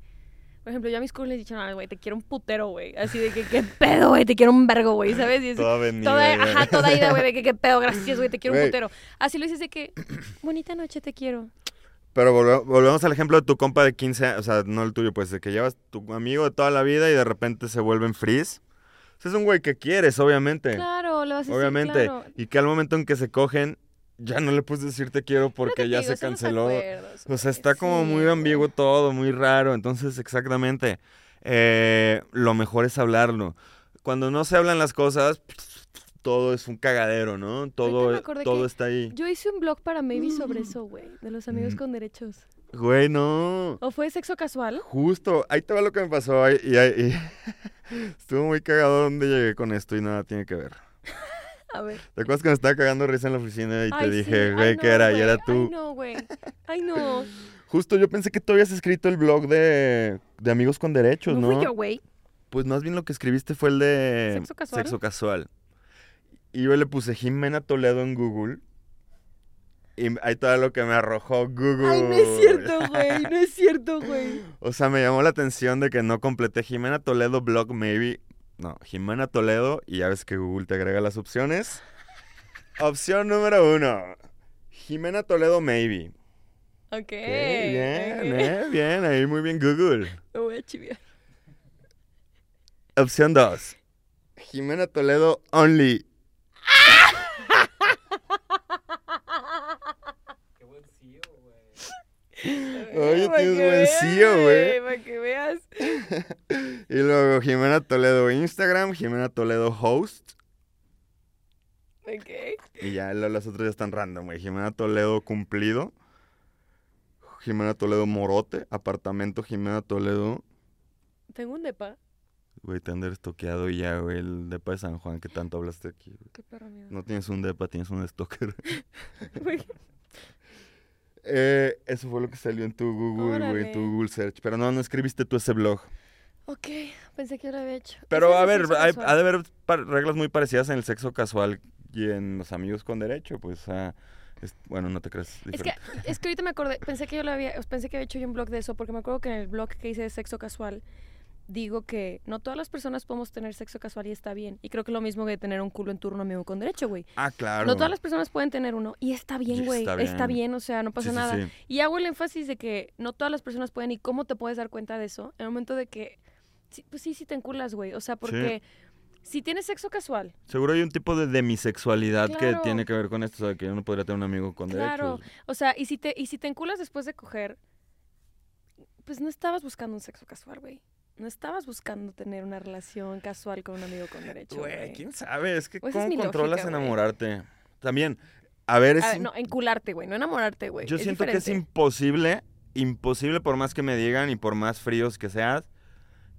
Por ejemplo, yo a mis culos les he dicho, no, güey, te quiero un putero, güey. Así de que, qué pedo, güey, te quiero un vergo, güey, ¿sabes? Y Toda avenida. toda, ajá, toda ida, güey, de que, qué pedo, gracias, güey, te quiero un putero. Así lo dices de que, bonita noche, te quiero. Pero volve- volvemos al ejemplo de tu compa de 15 años, o sea, no el tuyo, pues, de que llevas tu amigo de toda la vida y de repente se vuelven freeze. Ese es un güey que quieres, obviamente. Claro, lo vas a decir, obviamente. claro. Y que al momento en que se cogen, ya no le puedes decir te quiero porque te ya digo, se canceló. acuerdos, O sea, está como sí, muy ambiguo todo, muy raro. Entonces, exactamente, eh, lo mejor es hablarlo. Cuando no se hablan las cosas, todo es un cagadero, ¿no? Todo, acordé todo está ahí. Yo hice un blog para Maybe sobre eso, güey, de los amigos Mm. con derechos. Güey, no. ¿O fue sexo casual? Justo, ahí te va lo que me pasó. ahí- Y, ahí- y- estuvo muy cagado donde llegué con esto y nada tiene que ver. A ver. ¿Te acuerdas que me estaba cagando risa en la oficina y te Ay, sí. dije, Ay, güey, no, ¿qué era? Y era Ay, tú. no, güey. Ay, no. Justo yo pensé que tú habías escrito el blog de, de Amigos con Derechos, No ¿no? fui yo, güey. Pues más bien lo que escribiste fue el de ¿Sexo casual? Sexo casual. Y yo le puse Jimena Toledo en Google. Y ahí todo lo que me arrojó Google. Ay, no es cierto, güey. No es cierto, güey. O sea, me llamó la atención de que no completé Jimena Toledo blog maybe. No, Jimena Toledo y ya ves que Google te agrega las opciones. Opción número uno. Jimena Toledo maybe. Ok. Ok, bien, eh, bien, ahí muy bien Google. Me voy a chiviar. Opción dos. Jimena Toledo only. Qué buen CEO, güey. Oye, tienes buen CEO, güey. Para que veas. Y luego Jimena Toledo Instagram, Jimena Toledo host. Ok. Y ya los otros ya están random, güey. Jimena Toledo cumplido. Jimena Toledo morote. Apartamento Jimena Toledo. Tengo un depa. Güey, te han estoqueado y ya, güey. El depa de San Juan que tanto hablaste aquí. güey. Qué perro, amigo. No tienes un depa, tienes un stalker. Eh, eso fue lo que salió en tu Google, güey, en tu. Google Search. Pero no, no escribiste tú ese blog. Ok, pensé que lo había hecho. Pero a ver, hay- ha de haber reglas muy parecidas en el sexo casual y en los amigos con derecho. Pues, ah, es- bueno, no te crees Es que, diferente. es que ahorita me acordé, pensé que yo lo había, pensé que había hecho yo un blog de eso, porque me acuerdo que en el blog que hice de sexo casual, digo que no todas las personas podemos tener sexo casual y está bien. Y creo que lo mismo que tener un culo en turno amigo con derecho, güey. Ah, claro. No todas las personas pueden tener uno. Y está bien, güey. está Está, bien. o sea, no pasa Sí, nada. sí. Y hago el énfasis de que no todas las personas pueden. ¿Y cómo te puedes dar cuenta de eso? En el momento de que. pues sí, sí te enculas, güey. O sea, porque si tienes sexo casual, Seguro hay un tipo de demisexualidad que Claro. tiene que ver con esto, o sea, que uno podría tener un amigo con Claro. derechos. o sea, y si te, y si te enculas después de coger, pues no estabas buscando un sexo casual, güey. No estabas buscando tener una relación casual con un amigo con derecho, Güey, quién sabe, es que Pues es cómo controlas lógica, enamorarte. También, a ver, es A ver, no, encularte, güey, no enamorarte, güey. yo es siento que es imposible, imposible por más que me digan y por más fríos que seas,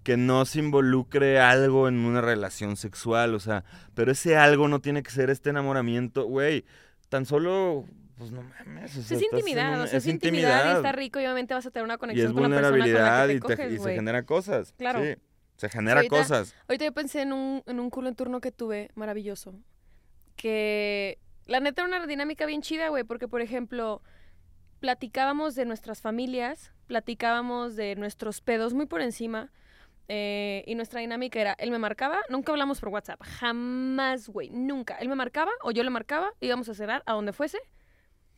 que no se involucre algo en una relación sexual, o sea, pero ese algo no tiene que ser este enamoramiento, güey, tan solo, pues no mames, o sea, es intimidad, una- o sea, es intimidad y está rico y obviamente vas a tener una y conexión es con la persona con la que y, te te- coges, y se genera cosas. Claro. Sí, se genera ahorita- cosas. Ahorita yo pensé en un, en un culo en turno que tuve, maravilloso. Que la neta era una dinámica bien chida, güey, porque por ejemplo, platicábamos de nuestras familias, platicábamos de nuestros pedos muy por encima. eh, y nuestra dinámica era, él me marcaba, nunca hablamos por WhatsApp, jamás, güey, nunca. Él me marcaba o yo le marcaba, íbamos a cenar a donde fuese,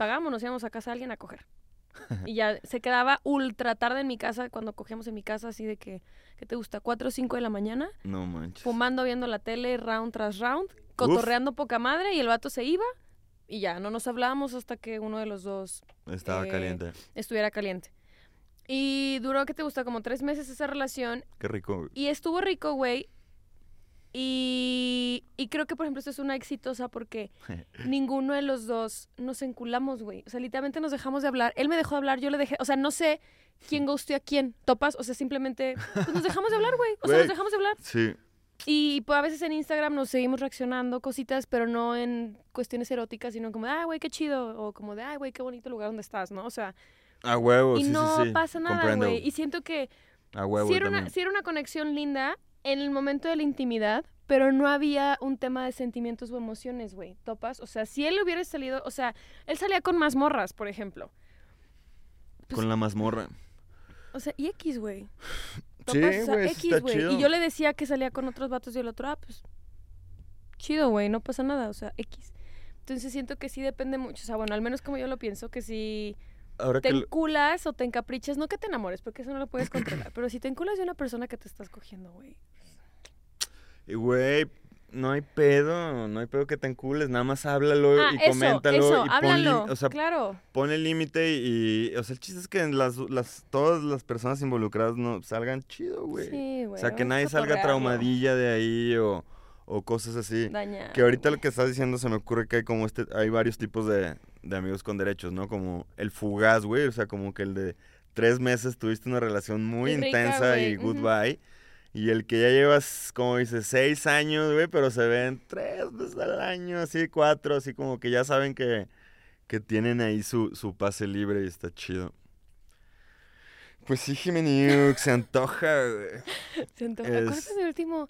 pagábamos, nos íbamos a casa de alguien a coger. Y ya se quedaba ultra tarde en mi casa, cuando cogíamos en mi casa, así de que, ¿qué te gusta? 4 o 5 de la mañana, No manches. fumando, viendo la tele, round tras round, cotorreando poca madre y el vato se iba y ya, no nos hablábamos hasta que uno de los dos Estaba eh, caliente. estuviera caliente. Y duró, ¿qué te gusta? Como tres meses esa relación Qué rico. y estuvo rico, güey. Y, y creo que, por ejemplo, esto es una exitosa porque ninguno de los dos nos enculamos, güey. O sea, literalmente nos dejamos de hablar. Él me dejó de hablar, yo le dejé. O sea, no sé quién ghosteó a quién. ¿Topas? O sea, simplemente pues, nos dejamos de hablar, güey. O sea, nos dejamos de hablar. Sí. Y pues, a veces en Instagram nos seguimos reaccionando cositas, pero no en cuestiones eróticas, sino como de, ay, güey, qué chido. O como de, ay, güey, qué bonito lugar donde estás, ¿no? O sea, A huevo, y sí, no sí, sí. pasa nada, güey. Y siento que A huevo yo era, una, sí era una conexión linda en el momento de la intimidad, pero no había un tema de sentimientos o emociones, güey. ¿Topas? O sea, si él hubiera salido, o sea, él salía con más morras, por ejemplo. pues Con la mazmorra. O sea, y X, güey. Sí, Sí, o sea, sí X, güey. Y yo le decía que salía con otros vatos y el otro, ah, pues, chido, güey, no pasa nada, o sea, X. Entonces siento que sí depende mucho, o sea, bueno, al menos como yo lo pienso, que si Ahora te que... lo- enculas o te encaprichas, no que te enamores, porque eso no lo puedes controlar, pero si te enculas de una persona que te estás cogiendo, güey. Y, Güey, no hay pedo, no hay pedo que te encules, nada más háblalo Ah, y eso, coméntalo eso, y háblalo, pon, o sea, claro. pon el límite y, o sea, el chiste es que las, las, todas las personas involucradas no salgan chido, güey. Sí, güey. o sea, que nadie salga traumadilla de ahí o, o cosas así. Dañado, Que ahorita lo que estás diciendo se me ocurre que hay como este, hay varios tipos de, de amigos con derechos, ¿no? Como el fugaz, güey, o sea, como que el de tres meses tuviste una relación muy rica, intensa y goodbye. Y el que ya llevas, como dices, seis años, güey, pero se ven tres veces al año, así cuatro, así como que ya saben que, que tienen ahí su, su pase libre y está chido. Pues sí, Jimeniuk, se antoja, güey. Se antoja. Es- ¿Acuerdas del último?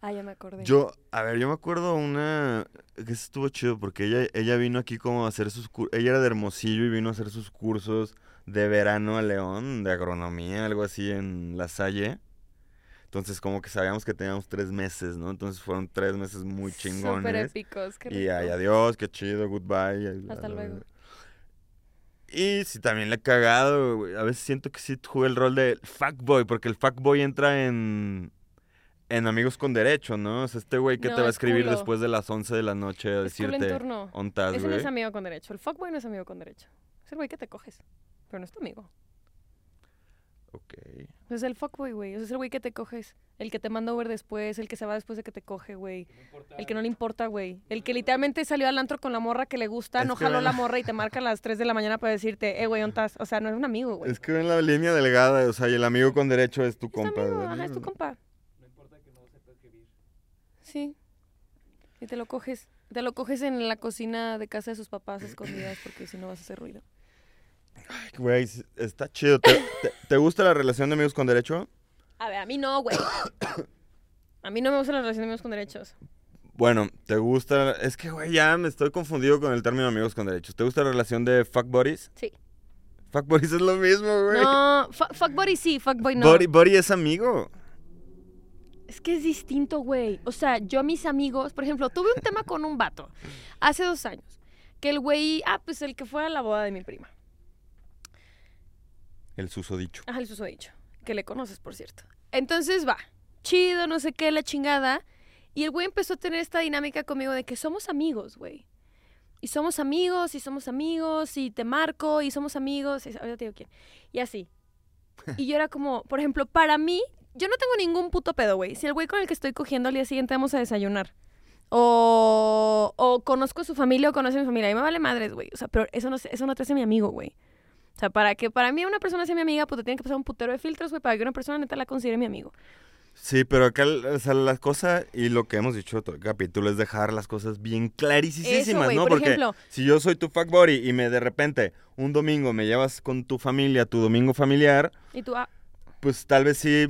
Ah, ya me acordé. Yo, a ver, yo me acuerdo una que estuvo chido porque ella, ella vino aquí como a hacer sus ella era de Hermosillo y vino a hacer sus cursos de verano a León, de agronomía, algo así en La Salle. Entonces como que sabíamos que teníamos tres meses, ¿no? Entonces fueron tres meses muy Súper chingones. épicos. qué Y ay, adiós, qué chido, goodbye. Hasta bla, luego. bla. Y sí, también le he cagado, güey. A veces siento que sí jugué el rol de fuckboy, porque el fuckboy entra en, en Amigos con Derecho, ¿no? O sea, este güey que No, te va a es escribir culo. después de las 11 de la noche a Es culo en decirte turno. ontas, Ese no es amigo con derecho. El fuckboy no es amigo con derecho. Es el güey que te coges. Pero no es tu amigo. Ok. Es el fuckboy, güey. Es el güey que te coges. El que te manda Uber después. El que se va después de que te coge, güey. No importa. El que no le importa, güey. El que literalmente salió al antro con la morra que le gusta, Es no jaló ven- la morra y te marca a las 3 de la mañana para decirte, eh, güey, ¿ontas? O sea, no es un amigo, güey. Es que ven la línea delgada, o sea, y el amigo con derecho es tu Es compa. amigo, ajá, es tu compa. No importa que no sepas escribir. Sí. Y te lo coges. Te lo coges en la cocina de casa de sus papás escondidas porque si no vas a hacer ruido. Güey, sí, está chido. ¿Te, te, te gusta la relación de amigos con derecho? A ver, a mí no, güey. A mí no me gusta la relación de amigos con derechos. Bueno, ¿te gusta? Es que, güey, ya me estoy confundido con el término amigos con derechos. ¿Te gusta la relación de fuck buddies? Sí. Fuck buddies es lo mismo, güey. No, fu- fuckboy sí, fuckboy no. Buddy, buddy es amigo. Es que es distinto, güey. O sea, yo a mis amigos, por ejemplo, tuve un tema con un vato hace dos años. Que el güey, ah, pues el que fue a la boda de mi prima. El susodicho. Ajá, el susodicho. Que le conoces, por cierto. Entonces va, chido, no sé qué, la chingada. Y el güey empezó a tener esta dinámica conmigo de que somos amigos, güey. Y somos amigos, y somos amigos, y te marco, y somos amigos. Y, ahorita te digo quién. Y así. Y yo era como, por ejemplo, para mí, yo no tengo ningún puto pedo, güey. Si el güey con el que estoy cogiendo al día siguiente vamos a desayunar. O, o conozco a su familia o conoce a mi familia. A mí me vale madres, güey. O sea, pero eso no, eso no te hace mi amigo, güey. O sea, para que para mí una persona sea mi amiga, pues te tiene que pasar un putero de filtros, güey, para que una persona neta la considere mi amigo. Sí, pero acá, o sea, la cosa y lo que hemos dicho todo el capítulo es dejar las cosas bien clarísimas, ¿no? por Porque ejemplo. si yo soy tu fuck buddy y me de repente un domingo me llevas con tu familia, tu domingo familiar, Y tú, ah, pues tal vez sí,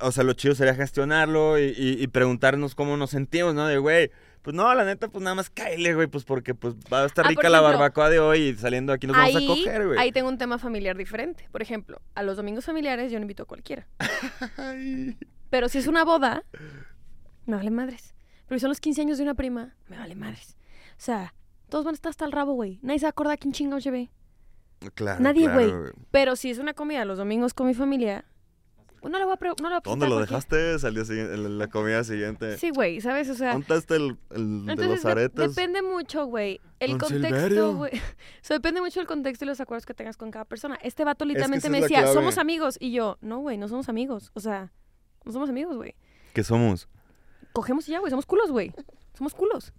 o sea, lo chido sería gestionarlo y, y- y preguntarnos cómo nos sentimos, ¿no? De, güey, pues no, la neta, pues nada más cáele, güey, pues porque pues va a estar Ah, rica la barbacoa de hoy y saliendo aquí nos vamos a coger, güey. ahí tengo un tema familiar diferente. Por ejemplo, a los domingos familiares yo no invito a cualquiera. Pero si es una boda, me vale madres. Pero si son los 15 años de una prima, me vale madres. O sea, todos van a estar hasta el rabo, güey. Nadie se va a quién chingados llevé. Claro, Nadie, claro, güey. Pero si es una comida los domingos con mi familia, no le voy a, no le voy a ¿Dónde lo dejaste? Salió en la comida siguiente. Sí, güey, ¿sabes? O sea, ¿Dónde está el, el de Entonces, los de- aretes? depende mucho, güey. El contexto, güey. O sea, depende mucho del contexto y los acuerdos que tengas con cada persona. Este vato literalmente me decía, clave. somos amigos. Y yo, no, güey, no somos amigos. O sea, no somos amigos, güey. ¿Qué somos? Cogemos y ya, güey, somos culos, güey. Somos culos.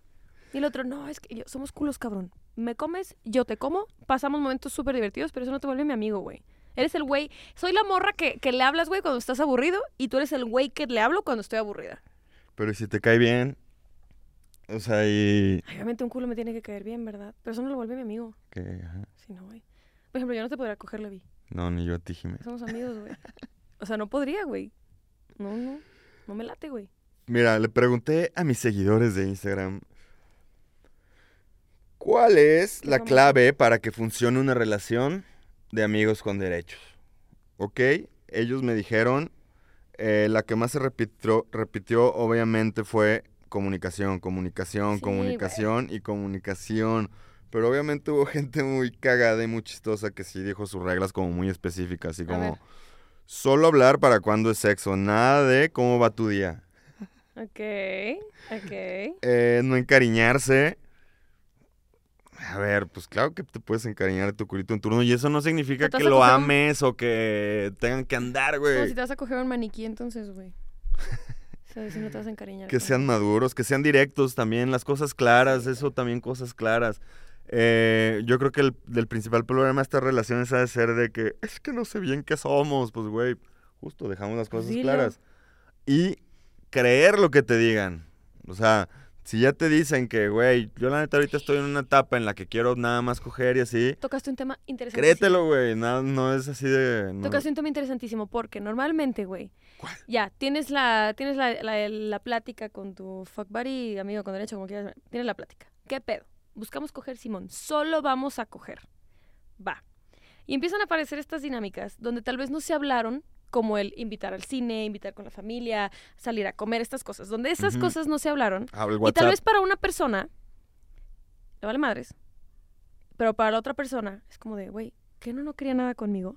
Y el otro, no, es que yo, somos culos, cabrón. Me comes, yo te como, pasamos momentos súper divertidos, pero eso no te vuelve mi amigo, güey. Eres el güey, soy la morra que, que le hablas, güey, cuando estás aburrido, y tú eres el güey que le hablo cuando estoy aburrida. Pero ¿y si te cae bien. O sea, y... Ay, Obviamente un culo me tiene que caer bien, ¿verdad? Pero eso no lo vuelve mi amigo. que, ajá. Sí, no, güey. Por ejemplo, yo no te podría coger, Levi. No, ni yo a ti, Jimé. Somos amigos, güey. O sea, no podría, güey. No, no. No me late, güey. Mira, le pregunté a mis seguidores de Instagram. ¿Cuál es la clave para que funcione una relación de amigos con derechos? ¿Ok? Ellos me dijeron Eh, la que más se repitió, repitió obviamente fue comunicación, comunicación, Sí, comunicación y comunicación. Pero obviamente hubo gente muy cagada y muy chistosa que sí dijo sus reglas como muy específicas, así como solo hablar para cuando es sexo, nada de cómo va tu día. Ok, ok. Eh, no encariñarse. A ver, pues claro que te puedes encariñar de tu culito en turno y eso no significa que lo un- ames o que tengan que andar, Como si güey. te vas a coger un maniquí entonces, güey. O sea, si no te vas a encariñar. Que sean maduros, que sean directos también, las cosas claras, eso también cosas claras. Eh, yo creo que el, del principal problema de estas relaciones ha de ser de que es que no sé bien qué somos, pues güey, justo dejamos las Pues cosas claras. Y creer lo que te digan. O sea, si ya te dicen que, güey, yo la neta ahorita estoy en una etapa en la que quiero nada más coger y así, Tocaste un tema interesante. créetelo, güey, no, no es así de... no- Tocaste un tema interesantísimo porque normalmente, güey, ¿Cuál? ya tienes la tienes la, la, la plática con tu fuck buddy, amigo con derecho, como quieras, tienes la plática. ¿Qué pedo? Buscamos coger Simón, solo vamos a coger. Va. Y empiezan a aparecer estas dinámicas donde tal vez no se hablaron, como el invitar al cine, invitar con la familia, salir a comer, estas cosas, donde esas cosas no se hablaron. Ah, Y tal vez para una persona le vale madres, pero para la otra persona es como de, güey, ¿qué no no quería nada conmigo?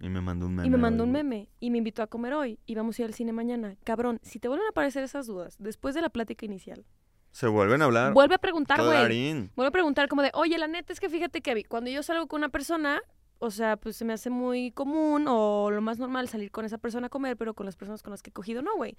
Y me mandó un meme. Y me mandó un meme y me invitó a comer hoy y vamos a ir al cine mañana. Cabrón, si te vuelven a aparecer esas dudas después de la plática inicial, Se vuelven a hablar. vuelve a preguntar, güey. Vuelve a preguntar como de, oye, la neta es que fíjate que cuando yo salgo con una persona, o sea, pues se me hace muy común o lo más normal salir con esa persona a comer, pero con las personas con las que he cogido no, güey.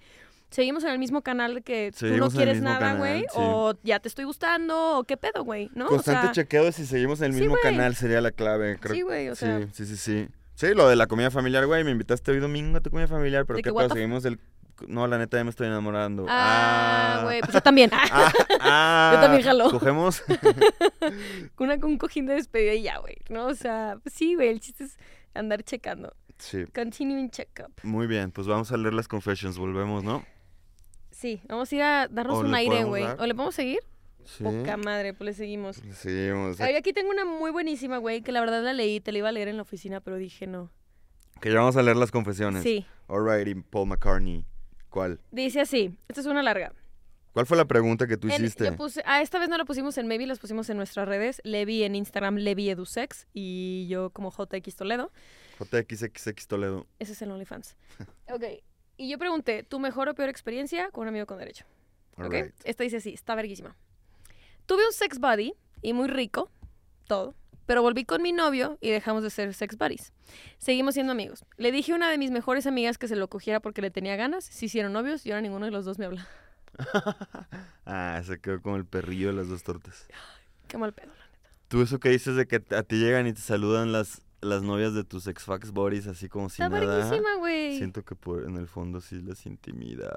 Seguimos en el mismo canal de que tú no quieres nada, güey, sí. o ya te estoy gustando, o qué pedo, güey, ¿no? O Constante sea, chequeo de si seguimos en el sí, mismo canal sería la clave. Creo. Sí, güey, o sea, sí, sí, sí, sí. Sí, lo de la comida familiar, güey. Me invitaste hoy domingo a tu comida familiar, pero ¿qué pedo? Seguimos el... No, la neta ya me estoy enamorando. ah, güey, pues yo también. Ah, ah, Yo también jalo. ¿Cogemos? una con un cojín de despedida y ya, güey, ¿no? O sea, pues sí, güey, el chiste es andar checando. sí. Continuing checkup. Muy bien, pues vamos a leer las confessions. Volvemos, ¿no? Sí, vamos a ir a darnos ¿O un le aire, güey. ¿O le podemos seguir? Sí. Poca madre, pues le seguimos. Seguimos. A ver, aquí tengo una muy buenísima, güey, que la verdad la leí, te la iba a leer en la oficina, pero dije no. Que ya vamos a leer las confesiones. Sí, Alrighty, Paul McCartney. ¿Cuál? dice así, esta es una larga. ¿Cuál fue la pregunta que tú En- hiciste? yo puse, ah, esta vez no la pusimos en Maybe, las pusimos en nuestras redes. Levi en Instagram, Levi Edusex, y yo como JX Toledo. JXXX Toledo. Ese es el OnlyFans. ok, y yo pregunté, ¿tu mejor o peor experiencia con un amigo con derecho? ¿Ok? Esta dice así, está verguísima. Tuve un sex buddy y muy rico, todo, pero volví con mi novio y dejamos de ser sex buddies. Seguimos siendo amigos. Le dije a una de mis mejores amigas que se lo cogiera porque le tenía ganas, se hicieron novios y ahora ninguno de los dos me habla. ah, se quedó como el perrillo de las dos tortas. Qué mal pedo, la neta. Tú eso que dices de que a ti llegan y te saludan las, las novias de tus ex-fax buddies así como si Está nada. güey. Siento que por, en el fondo sí las intimidas.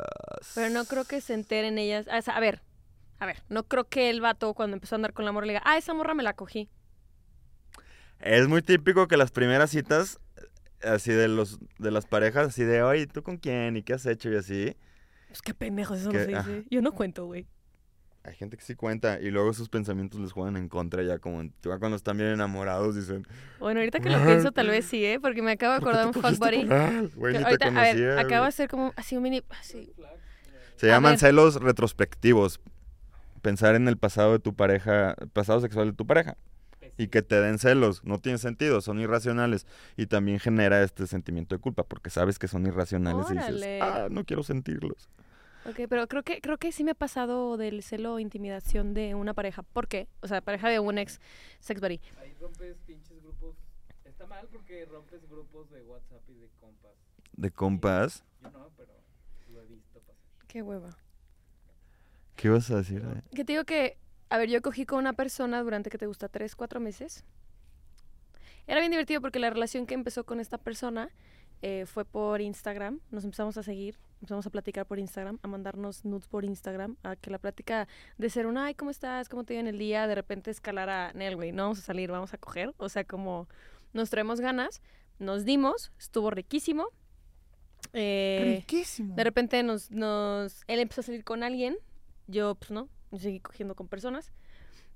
Pero no creo que se enteren ellas. Ah, o sea, a ver, a ver, no creo que el vato cuando empezó a andar con la morra le diga, ah, esa morra me la cogí. Es muy típico que las primeras citas, así de los de las parejas, así de, oye, ¿tú con quién? ¿Y qué has hecho? Y así. Pues qué pendejos, eso Que- no se ajá. dice. Yo no cuento, güey. Hay gente que sí cuenta y luego sus pensamientos les juegan en contra ya como ya cuando están bien enamorados dicen Bueno, ahorita que lo pienso, tal vez sí, ¿eh? Porque me acabo de "¿Por qué acordar un fuck buddy. Güey, que te ahorita, a ver, acaba güey". de ser como así un mini. Así. Se a llaman ver. celos retrospectivos. Pensar en el pasado de tu pareja, pasado sexual de tu pareja. Y que te den celos, no tiene sentido, son irracionales. Y también genera este sentimiento de culpa, porque sabes que son irracionales y Órale. dices, ah, no quiero sentirlos. Ok, pero creo que, creo que sí me ha pasado del celo o intimidación de una pareja. ¿Por qué? O sea, pareja de un ex sex buddy. Ahí rompes pinches grupos. Está mal porque rompes grupos de WhatsApp y de compas. De compas, Yo no, pero lo he visto pasar. Qué hueva. ¿qué vas a decir? eh? Que te digo que, a ver, yo cogí con una persona durante que te gusta tres, cuatro meses. Era bien divertido porque la relación que empezó con esta persona eh, fue por Instagram. Nos empezamos a seguir, empezamos a platicar por Instagram, a mandarnos nudes por Instagram, a que la plática de ser un, ay, ¿cómo estás? ¿Cómo te va en el día? De repente escalar a, Nel, güey, no vamos a salir, vamos a coger. O sea, como nos traemos ganas, nos dimos, estuvo riquísimo. Eh, Riquísimo. de repente nos, nos, él empezó a salir con alguien, yo pues no, seguí cogiendo con personas.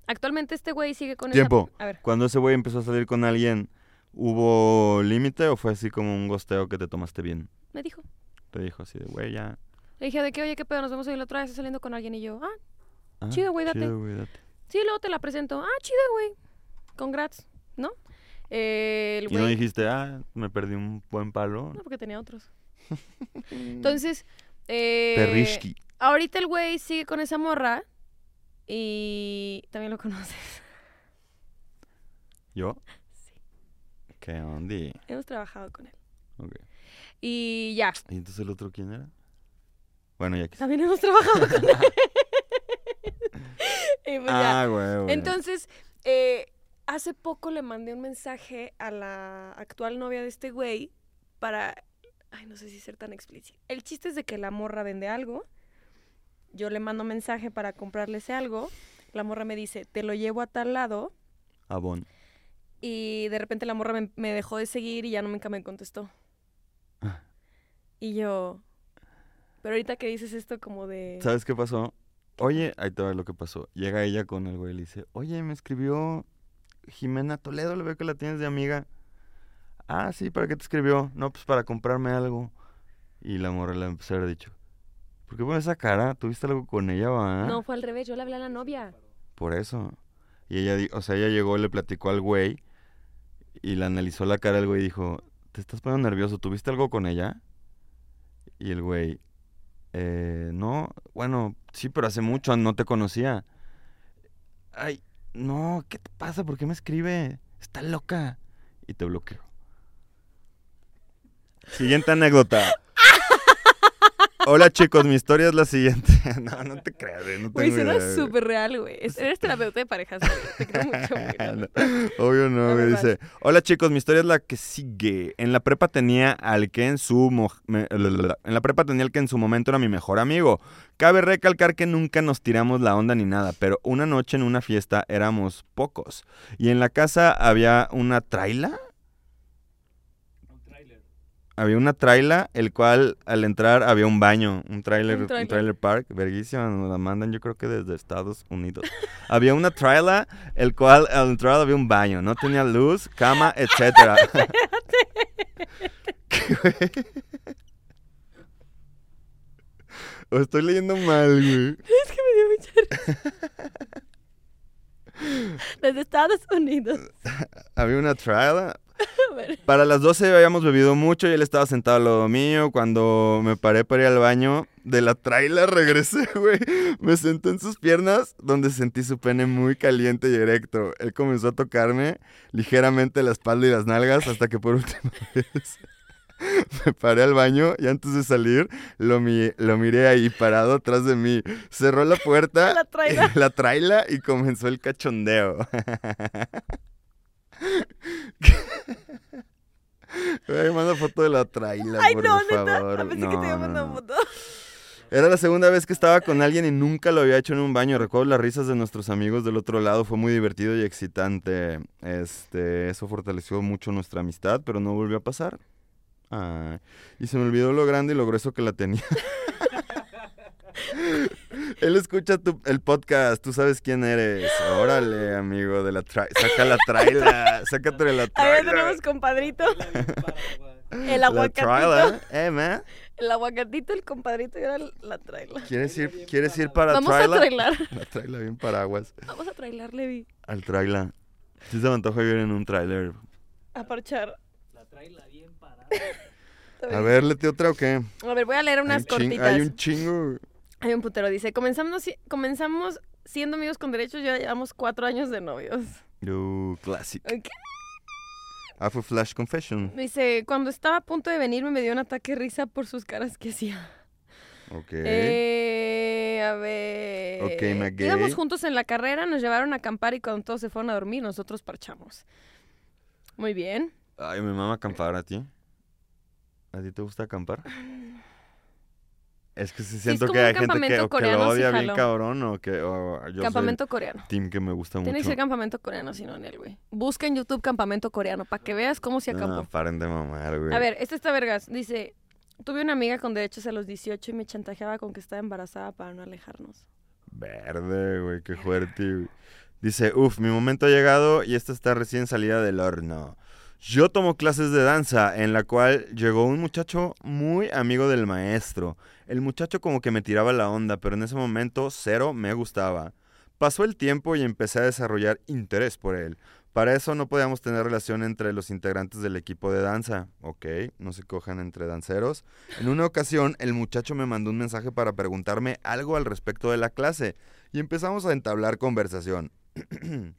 Actualmente este güey sigue con Tiempo. esa... A ver, Cuando ese güey empezó a salir con alguien, ¿hubo límite o fue así como un gosteo que te tomaste bien? me dijo. Te dijo así de, güey, ya. Le dije de que, oye, qué pedo, nos vemos hoy la otra vez saliendo con alguien y yo, ah, Ah, Chido, güey, date. chido, güey, date. sí, luego te la presento. Ah, chido, güey. Congrats, ¿no? Eh, el Y no dijiste, ah, me perdí un buen palo. No, porque tenía otros. Entonces, eh, ahorita el güey sigue con esa morra y también lo conoces. ¿Yo? ¿Qué onda? Hemos trabajado con él. Ok. Y ya, ¿Y entonces el otro quién era? Bueno, ya que... también hemos trabajado con él. y pues. Ah, güey, güey. Entonces, eh, hace poco le mandé un mensaje a la actual novia de este güey para... Ay, no sé si ser tan explícito. El chiste es de que la morra vende algo. Yo le mando mensaje para comprarle ese algo. La morra me dice, te lo llevo a tal lado. Avon. Y de repente la morra me, me dejó de seguir y ya no nunca me contestó. Y yo... Pero ahorita que dices esto como de... ¿Sabes qué pasó? Oye, ahí te va lo que pasó. Llega ella con el güey y le dice, oye, me escribió Jimena Toledo, le veo que la tienes de amiga. Ah, sí, ¿para qué te escribió? No, pues para comprarme algo. Y la morra le empezó a haber dicho, ¿por qué pones esa cara? ¿Tuviste algo con ella, va? No, fue al revés. Yo le hablé a la novia. Por eso. Y ella, o sea, ella llegó, le platicó al güey y le analizó la cara del güey y dijo, ¿te estás poniendo nervioso? ¿Tuviste algo con ella? Y el güey, eh, no, bueno, sí, pero hace mucho no te conocía. Ay, no, ¿qué te pasa? ¿Por qué me escribe? Está loca. Y te bloqueó. Siguiente anécdota. Hola chicos, mi historia es la siguiente. no, no te creas, güey, no Güey, tengo suena güey. súper real, güey. Es- Eres terapeuta de parejas, güey. Te creo mucho, güey. No. Obvio no, güey. Dice, hola chicos, mi historia es la que sigue. En la prepa tenía al que en su... mo- En la prepa tenía al que en su momento era mi mejor amigo. Cabe recalcar que nunca nos tiramos la onda ni nada, pero una noche en una fiesta éramos pocos. Y en la casa había una traila. Había una traila, el cual al entrar había un baño, un trailer, Un trailer park, verguísima, nos la mandan yo creo que desde Estados Unidos. había una traila, el cual al entrar había un baño, no tenía luz, cama, etcétera. O estoy leyendo mal, güey. Es que me dio mucha risa. Desde Estados Unidos. Había una ver. Para las 12 habíamos bebido mucho y él estaba sentado al lado mío. Cuando me paré para ir al baño de la traila, regresé, güey. Me senté en sus piernas, donde sentí su pene muy caliente y erecto. Él comenzó a tocarme ligeramente la espalda y las nalgas hasta que por última vez me paré al baño y antes de salir lo, mi- lo miré ahí parado atrás de mí. Cerró la puerta, La traila. la traila y comenzó el cachondeo. Manda foto de la traila, Ay, por no, favor. Ah, que te No, mandar no, no. foto. Era la segunda vez que estaba con alguien y nunca lo había hecho en un baño. Recuerdo las risas de nuestros amigos del otro lado. Fue muy divertido y excitante. Este, eso fortaleció mucho nuestra amistad, pero no volvió a pasar. Ay, y se me olvidó lo grande y lo grueso que la tenía. Él escucha tu- el podcast, tú sabes quién eres. Órale, amigo de la traila. Saca la traila, sácate de la Ahí traila. tenemos compadrito. El La aguacatito. traila, eh, man. El aguacatito, el compadrito y ahora la traila. ¿Quieres ir, ¿quieres ir para Vamos a traila? trailar. La traila bien paraguas. Vamos a trailar, Levi. Al traila. Sí se me antoja vivir en un trailer. A parchar. La traila bien. A ver, ¿lete otra o qué? A ver, voy a leer unas cortitas. Hay un chingo. Hay un putero, dice, comenzamos, si- comenzamos siendo amigos con derechos, ya llevamos cuatro años de novios. Uh, classic. Ok. Ah, fue Flash Confession. Dice, cuando estaba a punto de venirme me dio un ataque de risa por sus caras que hacía. Ok. Eh, a ver. Ok, McGay. Íbamos juntos en la carrera, nos llevaron a acampar y cuando todos se fueron a dormir, nosotros parchamos. Muy bien. Ay, me mama acampar a ti. ¿A ti te gusta acampar? Es que sí siento como que hay gente que, campamento o que lo sí odia bien cabrón o que o yo campamento coreano. team que me gusta Tiene que mucho. ser campamento coreano, si no en él, güey. Busca en YouTube campamento coreano para que veas cómo se No, acampó. paren de mamar, güey. A ver, este está vergas. Dice, tuve una amiga con derechos a los 18 y me chantajeaba con que estaba embarazada para no alejarnos. Verde, güey, qué fuerte. Dice, uff, mi momento ha llegado y esta está recién salida del horno. Yo tomo clases de danza en la cual llegó un muchacho muy amigo del maestro. El muchacho como que me tiraba la onda, pero en ese momento cero me gustaba. Pasó el tiempo y empecé a desarrollar interés por él. Para eso no podíamos tener relación entre los integrantes del equipo de danza. Ok, no se cojan entre danceros. En una ocasión, el muchacho me mandó un mensaje para preguntarme algo al respecto de la clase y empezamos a entablar conversación.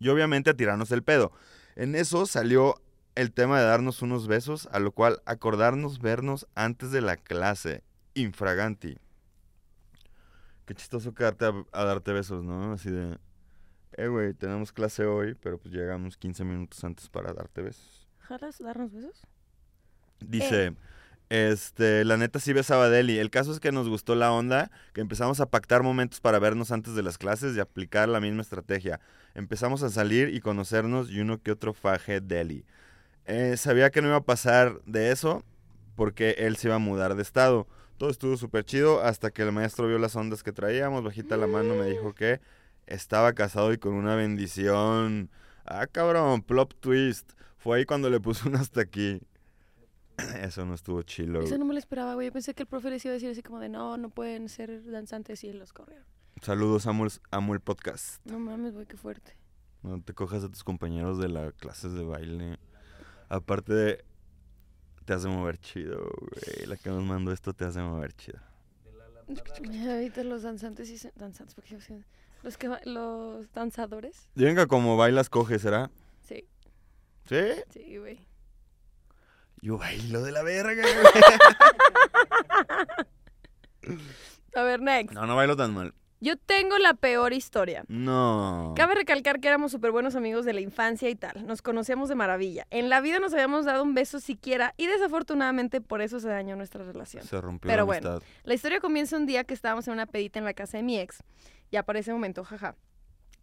y obviamente a tirarnos el pedo. En eso salió el tema de darnos unos besos, a lo cual acordarnos vernos antes de la clase. Infraganti. Qué chistoso quedarte a, a darte besos, ¿no? Así de, eh, güey, tenemos clase hoy, pero pues llegamos 15 minutos antes para darte besos. ¿Jalas darnos besos? Dice, este, la neta sí besaba a Deli. El caso es que nos gustó la onda, que empezamos a pactar momentos para vernos antes de las clases y aplicar la misma estrategia. Empezamos a salir y conocernos y uno que otro faje Deli. Eh, sabía que no iba a pasar de eso porque él se iba a mudar de estado. Todo estuvo súper chido hasta que el maestro vio las ondas que traíamos, bajita la mano me dijo que estaba casado y con una bendición. Ah, cabrón, plop twist. Fue ahí cuando le puso un hasta aquí. Eso no estuvo chilo. Eso no me lo esperaba, güey. Yo pensé que el profe les iba a decir así como de no, no pueden ser danzantes y los corrieron. Saludos, amo el, amo el podcast. No mames, güey, qué fuerte. No te cojas a tus compañeros de las clases de baile. Aparte de... Te hace mover chido, güey. La que nos mandó esto te hace mover chido. Ahorita los danzantes y danzantes, porque los que los danzadores. Venga, como bailas, coge, ¿será? Sí, ¿Sí? sí, güey. Yo bailo de la verga, güey. A ver, next. No, no bailo tan mal. Yo tengo la peor historia. No. Cabe recalcar que éramos súper buenos amigos de la infancia y tal. Nos conocíamos de maravilla. En la vida nos habíamos dado un beso siquiera y desafortunadamente por eso se dañó nuestra relación. Se rompió Pero la bueno. amistad. La historia comienza un día que estábamos en una pedita en la casa de mi ex. Ya para ese momento, jaja.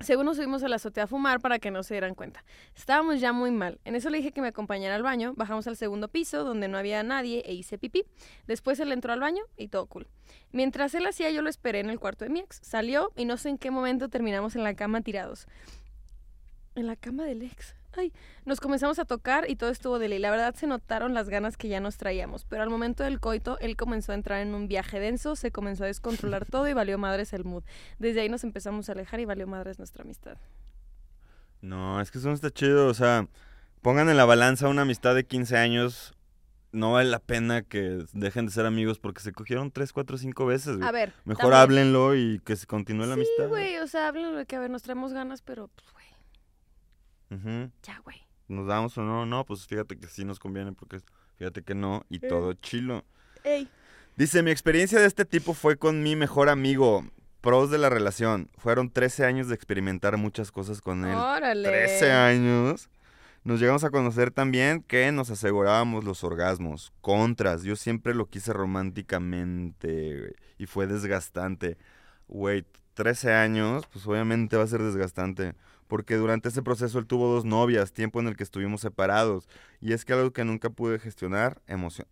Según nos subimos a la azotea a fumar para que no se dieran cuenta. Estábamos ya muy mal. En eso le dije que me acompañara al baño. Bajamos al segundo piso donde no había nadie e hice pipí. Después él entró al baño y todo cool. Mientras él hacía, yo lo esperé en el cuarto de mi ex. Salió y no sé en qué momento terminamos en la cama tirados. En la cama del ex. Ay, nos comenzamos a tocar y todo estuvo de ley. La verdad se notaron las ganas que ya nos traíamos, pero al momento del coito él comenzó a entrar en un viaje denso, se comenzó a descontrolar todo y valió madres el mood. Desde ahí nos empezamos a alejar y valió madres nuestra amistad. No, es que eso no está chido. O sea, pongan en la balanza una amistad de 15 años. No vale la pena que dejen de ser amigos porque se cogieron 3, 4, 5 veces, güey. A ver. Mejor también- háblenlo y que se continúe la Sí, amistad. güey, o sea, háblenlo de que, a ver, nos traemos ganas, pero, pues, ya, güey. Nos damos o no, no, pues fíjate que sí nos conviene porque fíjate que no y Eh. todo chilo. Ey. Dice, mi experiencia de este tipo fue con mi mejor amigo. Pros de la relación. Fueron 13 años de experimentar muchas cosas con él. Órale. 13 años. Nos llegamos a conocer también que nos asegurábamos los orgasmos. Contras. Yo siempre lo quise románticamente güey, y fue desgastante. Güey, 13 años, pues obviamente va a ser desgastante. Porque durante ese proceso él tuvo dos novias, tiempo en el que estuvimos separados. Y es que algo que nunca pude gestionar,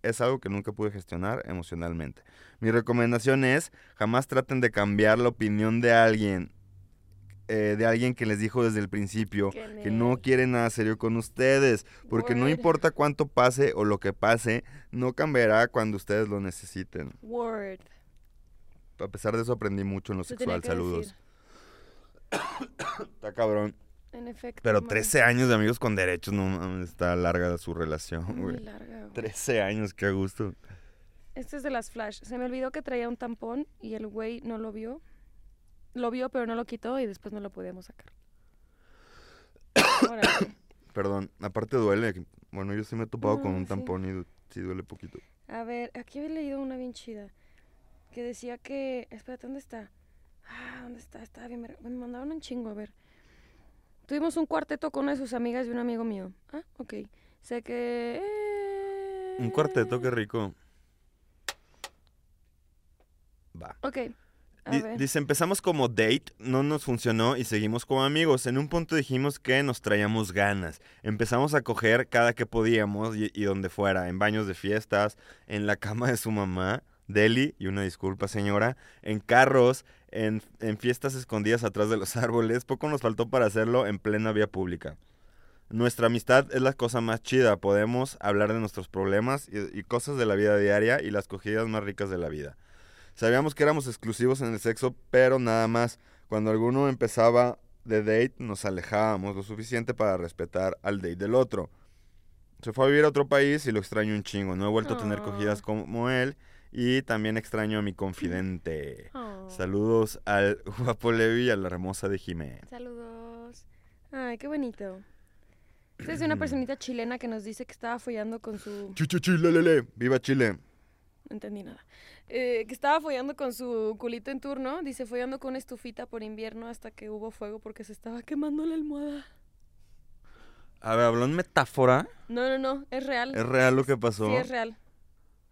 es algo que nunca pude gestionar emocionalmente. Mi recomendación es, jamás traten de cambiar la opinión de alguien, eh, de alguien que les dijo desde el principio que no quiere nada serio con ustedes. Porque no importa cuánto pase o lo que pase, no cambiará cuando ustedes lo necesiten. Word. A pesar de eso aprendí mucho en lo sexual. Saludos. Está cabrón. En efecto. Pero man. 13 años de amigos con derechos, no está larga su relación, Muy güey. larga, güey. 13 años, qué gusto. Este es de las flash. Se me olvidó que traía un tampón y el güey no lo vio. Lo vio, pero no lo quitó y después no lo podíamos sacar. Perdón, aparte duele. Bueno, yo sí me he topado con un sí. tampón y sí duele poquito. A ver, aquí había leído una bien chida. Que decía que. Espérate, ¿dónde está? Ah, ¿dónde está? Estaba bien. Me mandaron un chingo, a ver. Tuvimos un cuarteto con una de sus amigas y un amigo mío. Ah, ok. Sé que. Un cuarteto, qué rico. Va. Ok. A Di- ver. Dice, empezamos como date, no nos funcionó y seguimos como amigos. En un punto dijimos que nos traíamos ganas. Empezamos a coger cada que podíamos y, y donde fuera, en baños de fiestas, en la cama de su mamá, Deli, y una disculpa señora, en carros, en, en fiestas escondidas atrás de los árboles. Poco nos faltó para hacerlo en plena vía pública. Nuestra amistad es la cosa más chida. Podemos hablar de nuestros problemas y, y cosas de la vida diaria y las cogidas más ricas de la vida. Sabíamos que éramos exclusivos en el sexo, pero nada más. Cuando alguno empezaba de date, nos alejábamos lo suficiente para respetar al date del otro. Se fue a vivir a otro país y lo extraño un chingo. No he vuelto a tener Ah. cogidas como él y también extraño a mi confidente. Oh. Saludos al guapo Levi y a la hermosa de Jimé. Saludos. Ay, qué bonito. Esta es una personita chilena que nos dice que estaba follando con su... Chuchuchilelele. ¡Viva Chile! No entendí nada. Eh, que estaba follando con su culito en turno. Dice, follando con una estufita por invierno hasta que hubo fuego porque se estaba quemando la almohada. A ver, habló en metáfora. No, no, no, es real. ¿Es real lo que pasó? Sí, es real.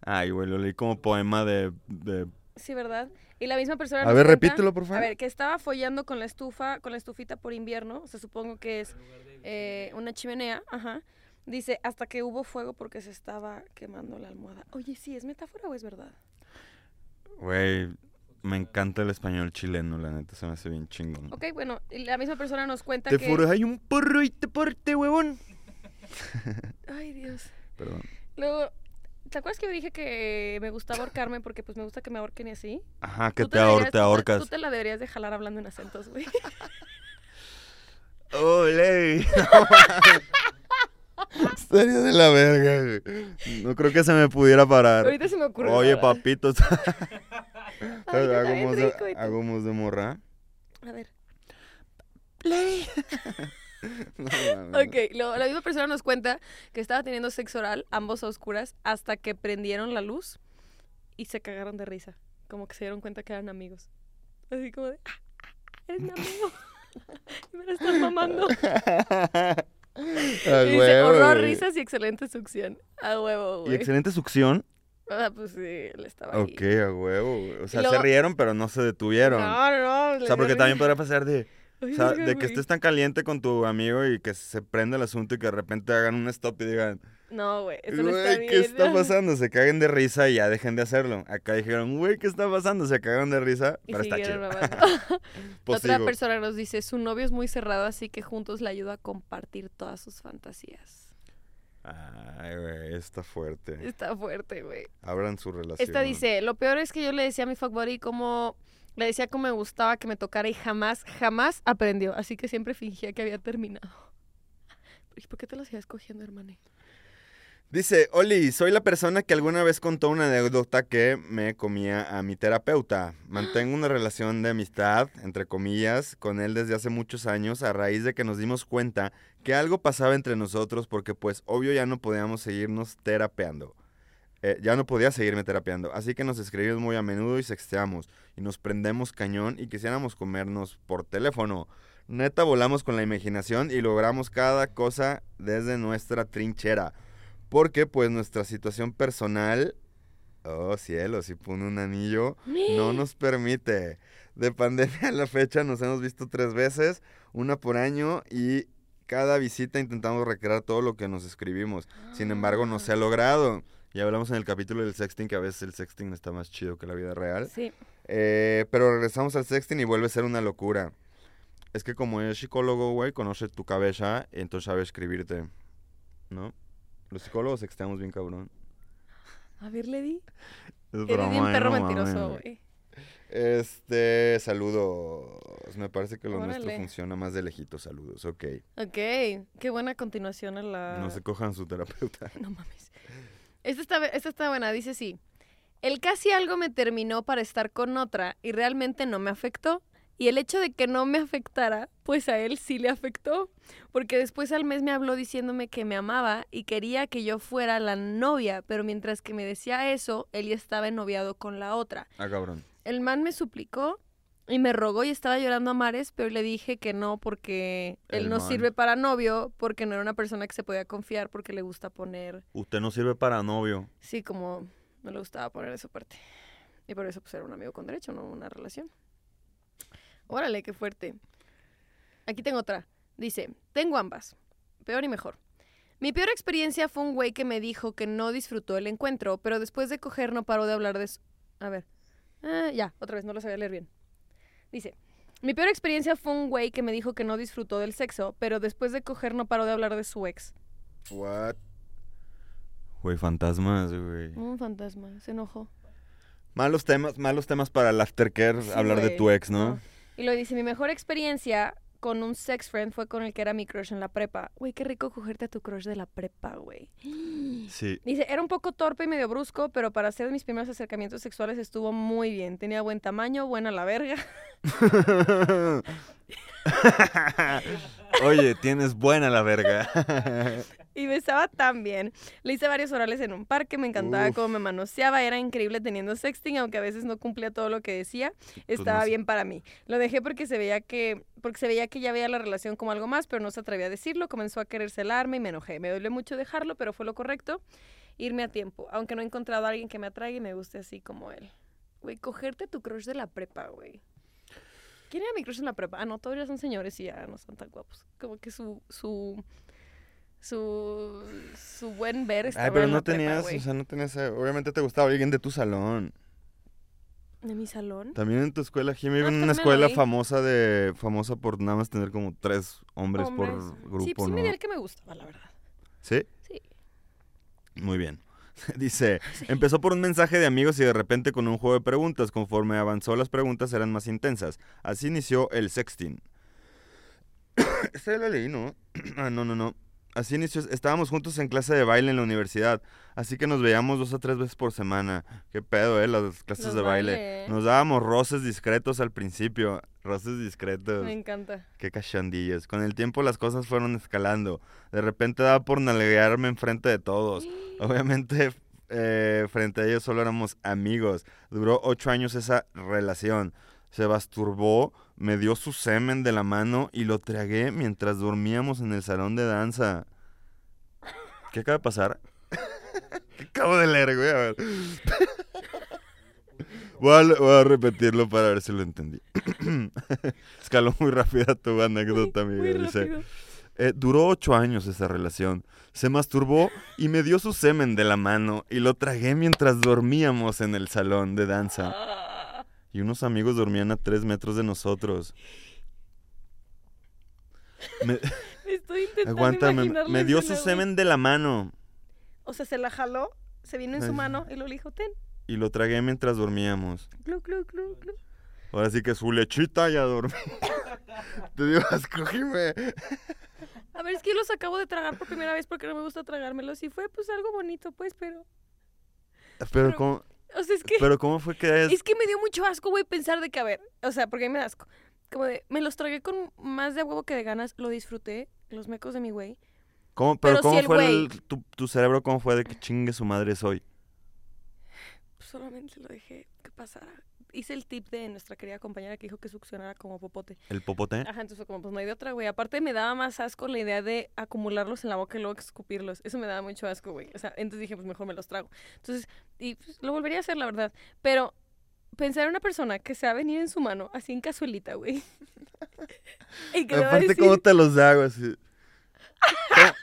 Ay, güey, lo leí como poema de... de- Sí, ¿verdad? Y la misma persona A ver, cuenta- repítelo, por favor. A ver, que estaba follando con la estufa, con la estufita por invierno. O sea, supongo que es eh, una chimenea. Ajá. Dice, hasta que hubo fuego porque se estaba quemando la almohada. Oye, ¿sí es metáfora o es verdad? Güey, me encanta el español chileno, la neta, se me hace bien chingón. Ok, bueno, y la misma persona nos cuenta Te que... furas hay un porro y te porte, huevón. Ay, Dios. Perdón. Luego, ¿te acuerdas que yo dije que me gustaba ahorcarme porque pues me gusta que me ahorquen y así? Ajá, que te, la ahor- deberías- te ahorcas. Tú te la deberías de jalar hablando en acentos, güey. Oh, Levi. Estaría de la verga, güey. No creo que se me pudiera parar. Ahorita se me ocurre. Oye, nada. papito. Voz de, morra. A ver. No. Ok, luego la misma persona nos cuenta que estaba teniendo sexo oral, ambos a oscuras, hasta que prendieron la luz y se cagaron de risa. Como que se dieron cuenta que eran amigos. Así como de, "Ah, ah, eres mi amigo. y me la estás mamando. A y dice, huevo, horror, güey. risas y excelente succión. A huevo, Y güey. excelente succión. Ah, pues sí, él estaba ahí. Ok, a huevo, güey. O sea, luego- se rieron, pero no se detuvieron. No, no, no. o sea, porque también podría pasar de, o sea, de que estés tan caliente con tu amigo y que se prenda el asunto y que de repente hagan un stop y digan, No, güey, eso no está bien. ¿qué está pasando? Se caguen de risa y ya dejen de hacerlo. Acá dijeron, güey, ¿qué está pasando? Se cagaron de risa, Y pero está chido. Pues Otra sigo. persona nos dice, su novio es muy cerrado, así que juntos le ayuda a compartir todas sus fantasías. Ay, güey, está fuerte. Está fuerte, güey. Abran su relación. Esta dice, lo peor es que yo le decía a mi fuck buddy cómo... Le decía cómo me gustaba que me tocara y jamás, jamás aprendió. Así que siempre fingía que había terminado. ¿Y por qué te lo sigues cogiendo, hermano? Dice, Oli, soy la persona que alguna vez contó una anécdota que me comía a mi terapeuta. Mantengo una relación de amistad, entre comillas, con él desde hace muchos años a raíz de que nos dimos cuenta que algo pasaba entre nosotros porque pues obvio ya no podíamos seguirnos terapeando. Eh, ya no podía seguirme terapeando, así que nos escribimos muy a menudo y sexteamos y nos prendemos cañón y quisiéramos comernos por teléfono. Neta volamos con la imaginación y logramos cada cosa desde nuestra trinchera. Porque pues nuestra situación personal, oh cielo, si pone un anillo, no nos permite. De pandemia a la fecha nos hemos visto tres veces, una por año y cada visita intentamos recrear todo lo que nos escribimos. Sin embargo, no se ha logrado. Ya hablamos en el capítulo del sexting que a veces el sexting está más chido que la vida real. Sí. Eh, pero regresamos al sexting y vuelve a ser una locura. Es que como es psicólogo, güey, conoce tu cabeza, entonces sabe escribirte. ¿No? Los psicólogos sexteamos bien cabrón. A ver, le di. Es Eres broma, bien eh, perro no mentiroso, güey. Este, saludos. Me parece que lo nuestro funciona más de lejitos. Saludos, ok. Ok, qué buena continuación a la... No se cojan su terapeuta. No mames. Esta está, esta está buena, dice sí. El casi algo me terminó para estar con otra y realmente no me afectó. Y el hecho de que no me afectara, pues a él sí le afectó. Porque después al mes me habló diciéndome que me amaba y quería que yo fuera la novia, pero mientras que me decía eso, él ya estaba ennoviado con la otra. Ah, cabrón. El man me suplicó y me rogó y estaba llorando a mares, pero le dije que no porque él El no man. sirve para novio, porque no era una persona que se podía confiar, porque le gusta poner Usted no sirve para novio. Sí, como no le gustaba poner esa parte. Y por eso pues era un amigo con derecho, no una relación. Órale, qué fuerte. Aquí tengo otra. Dice, tengo ambas. Peor y mejor. Mi peor experiencia fue un güey que me dijo que no disfrutó el encuentro, pero después de coger no paró de hablar de su... A ver. Ah, ya, otra vez, no lo sabía leer bien. Dice, Mi peor experiencia fue un güey que me dijo que no disfrutó del sexo, pero después de coger no paró de hablar de su ex. What? Güey, fantasmas, güey. Un fantasma, se enojó. Malos temas, malos temas para el aftercare, Sí, hablar de tu ex, ¿no? Y lo dice, mi mejor experiencia con un sex friend fue con el que era mi crush en la prepa. Güey, qué rico cogerte a tu crush de la prepa, güey. Sí. Dice, era un poco torpe y medio brusco, pero para hacer mis primeros acercamientos sexuales estuvo muy bien. Tenía buen tamaño, buena la verga. Oye, tienes buena la verga. Y besaba tan bien. Le hice varios orales en un parque, me encantaba Uf. cómo me manoseaba, era increíble teniendo sexting, aunque a veces no cumplía todo lo que decía, estaba no sé. bien para mí. Lo dejé porque se veía que porque se veía que ya veía la relación como algo más, pero no se atrevía a decirlo, comenzó a querer celarme y me enojé. Me dolió mucho dejarlo, pero fue lo correcto, irme a tiempo, aunque no he encontrado a alguien que me atraiga y me guste así como él. Güey, cogerte a tu crush de la prepa, güey. ¿Quién era mi crush en la prepa? Ah, no, todos ya son señores y ya no son tan guapos. Como que su su su su buen ver estaba Ay, pero no tenías, o sea, no tenías, eh, obviamente te gustaba alguien de tu salón. ¿De mi salón? También en tu escuela, Jimmy, Ah, en una escuela famosa de, famosa por nada más tener como tres hombres, Hombres. por grupo, sí, pues sí ¿no? me di el que me gustaba, la verdad. ¿Sí? Sí. Muy bien. Dice, empezó por un mensaje de amigos y de repente con un juego de preguntas. Conforme avanzó, las preguntas eran más intensas. Así inició el sexting. Ese lo leí, ¿no? ah, no, no, no. Así inició. Estábamos juntos en clase de baile en la universidad. Así que nos veíamos dos o tres veces por semana. Qué pedo, ¿eh? Las clases de baile. baile. Nos dábamos roces discretos al principio. Roces discretos. Me encanta. Qué cachandillas. Con el tiempo las cosas fueron escalando. De repente daba por nalguearme enfrente de todos. Obviamente, eh, frente a ellos solo éramos amigos. Duró ocho años esa relación. Se masturbó, me dio su semen de la mano y lo tragué mientras dormíamos en el salón de danza. ¿Qué acaba de pasar? ¿Qué acabo de leer, güey? A ver. Voy a, voy a repetirlo para ver si lo entendí. Escaló muy rápida tu anécdota. Muy Dice, eh, duró ocho años esa relación. Se masturbó y me dio su semen de la mano y lo tragué mientras dormíamos en el salón de danza. Y unos amigos dormían a tres metros de nosotros. Me, estoy intentando aguanta, me, me dio su semen de la mano O sea, se la jaló, se vino en su mano y lo dijo, ten, y lo tragué mientras dormíamos. glu, glu, glu, glu. Ahora sí que su lechita ya dormí. Te dio asco, Jime. A ver, es que yo los acabo de tragar por primera vez porque no me gusta tragármelos y fue pues algo bonito, pues, pero... Pero, Pero- ¿cómo, O sea, es que... pero ¿cómo fue que hayas- Es que me dio mucho asco, güey, pensar de que, a ver, o sea, porque a mí me da asco. Como de, me los tragué con más de huevo que de ganas, lo disfruté, los mecos de mi güey. ¿Cómo, pero pero si ¿cómo el fue güey- el- tu, tu cerebro, cómo fue de que chingue su madre soy? Solamente lo dejé que pasara. Hice el tip de nuestra querida compañera que dijo que succionara como popote. ¿El popote? Ajá, entonces fue como, pues no hay de otra, güey. Aparte me daba más asco la idea de acumularlos en la boca y luego escupirlos. Eso me daba mucho asco, güey. O sea, entonces dije, pues mejor me los trago. Entonces, y pues, lo volvería a hacer, la verdad. Pero pensar en una persona que se va a venir en su mano, así en cazuelita, güey. y que le va a Aparte, decir, ¿cómo te los hago así? To-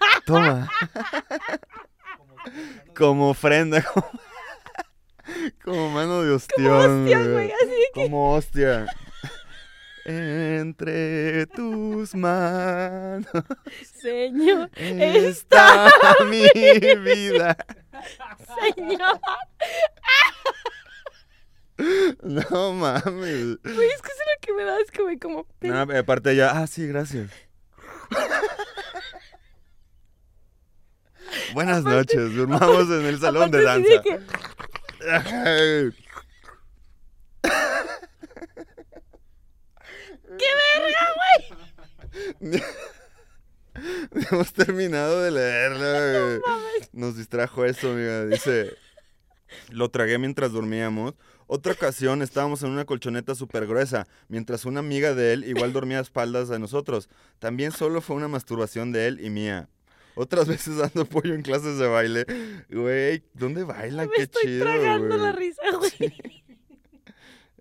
Toma. Como ofrenda, como, como mano de ostión. hostia, güey. güey, así de que... Como hostia. Entre tus manos Señor, está mi vida. señor. No mames. Güey, es que es lo que me da asco, güey, como... No, aparte ya, ah, sí, gracias. Buenas noches, durmamos en el salón de danza. que- ¡Qué verga, güey! Hemos terminado de leerlo. güey. Nos distrajo eso, amiga. Dice, lo tragué mientras dormíamos. Otra ocasión estábamos en una colchoneta súper gruesa, mientras una amiga de él igual dormía a espaldas de nosotros. También solo fue una masturbación de él y mía. Otras veces dando pollo en clases de baile. Güey, ¿dónde bailan? Me Qué estoy chido, tragando la güey. risa, güey.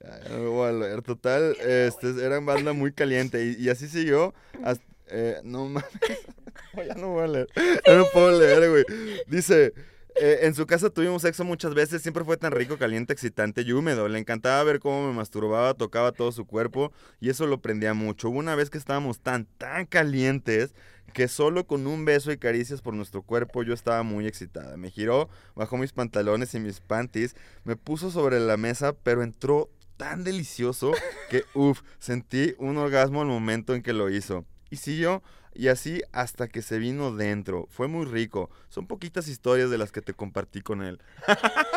Ya no me voy a leer. Total, este, era banda muy caliente. Y, y así siguió. hasta- eh, no mames. No, ya no voy a leer. Ya no puedo leer, güey. Dice. Eh, en su casa tuvimos sexo muchas veces, siempre fue tan rico, caliente, excitante y húmedo. Le encantaba ver cómo me masturbaba, tocaba todo su cuerpo y eso lo prendía mucho. Hubo una vez que estábamos tan, tan calientes que solo con un beso y caricias por nuestro cuerpo yo estaba muy excitada. Me giró, bajó mis pantalones y mis panties, me puso sobre la mesa, pero entró tan delicioso que, uff, sentí un orgasmo al momento en que lo hizo. Y siguió, y así hasta que se vino dentro. Fue muy rico. Son poquitas historias de las que te compartí con él.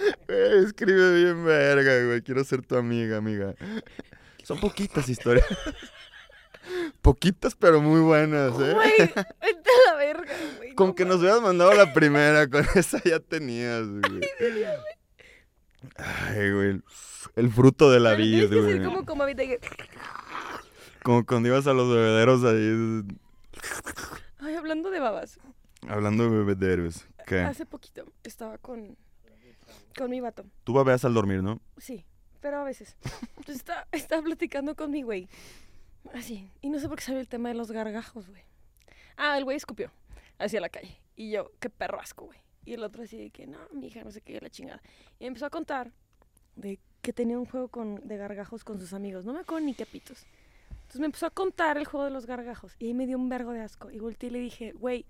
Escribe bien verga, güey. Quiero ser tu amiga, amiga. Son poquitas historias. Poquitas, pero muy buenas, ¿eh? Güey, vete a la verga, güey. Con no que nos hubieras mandado la primera, con esa ya tenías, güey. Ay, güey. el- fruto de la Pero vida, que güey. ser como, como que- Como cuando ibas a los bebederos ahí. Ay, hablando de babas. Hablando de bebederos. ¿Qué? Hace poquito estaba con, con mi vato. Tú babeas al dormir, ¿no? Sí, pero a veces. Entonces estaba, estaba platicando con mi güey. Así. Y no sé por qué salió el tema de los gargajos, güey. Ah, el güey escupió hacia la calle. Y yo, qué perro asco, güey. Y el otro así de que, no, mi hija, no sé qué, la chingada. Y empezó a contar de que tenía un juego con, de gargajos con sus amigos. No me acuerdo ni qué pitos. Entonces me empezó a contar el juego de los gargajos. Y ahí me dio un vergo de asco. Y volteé y le dije, güey,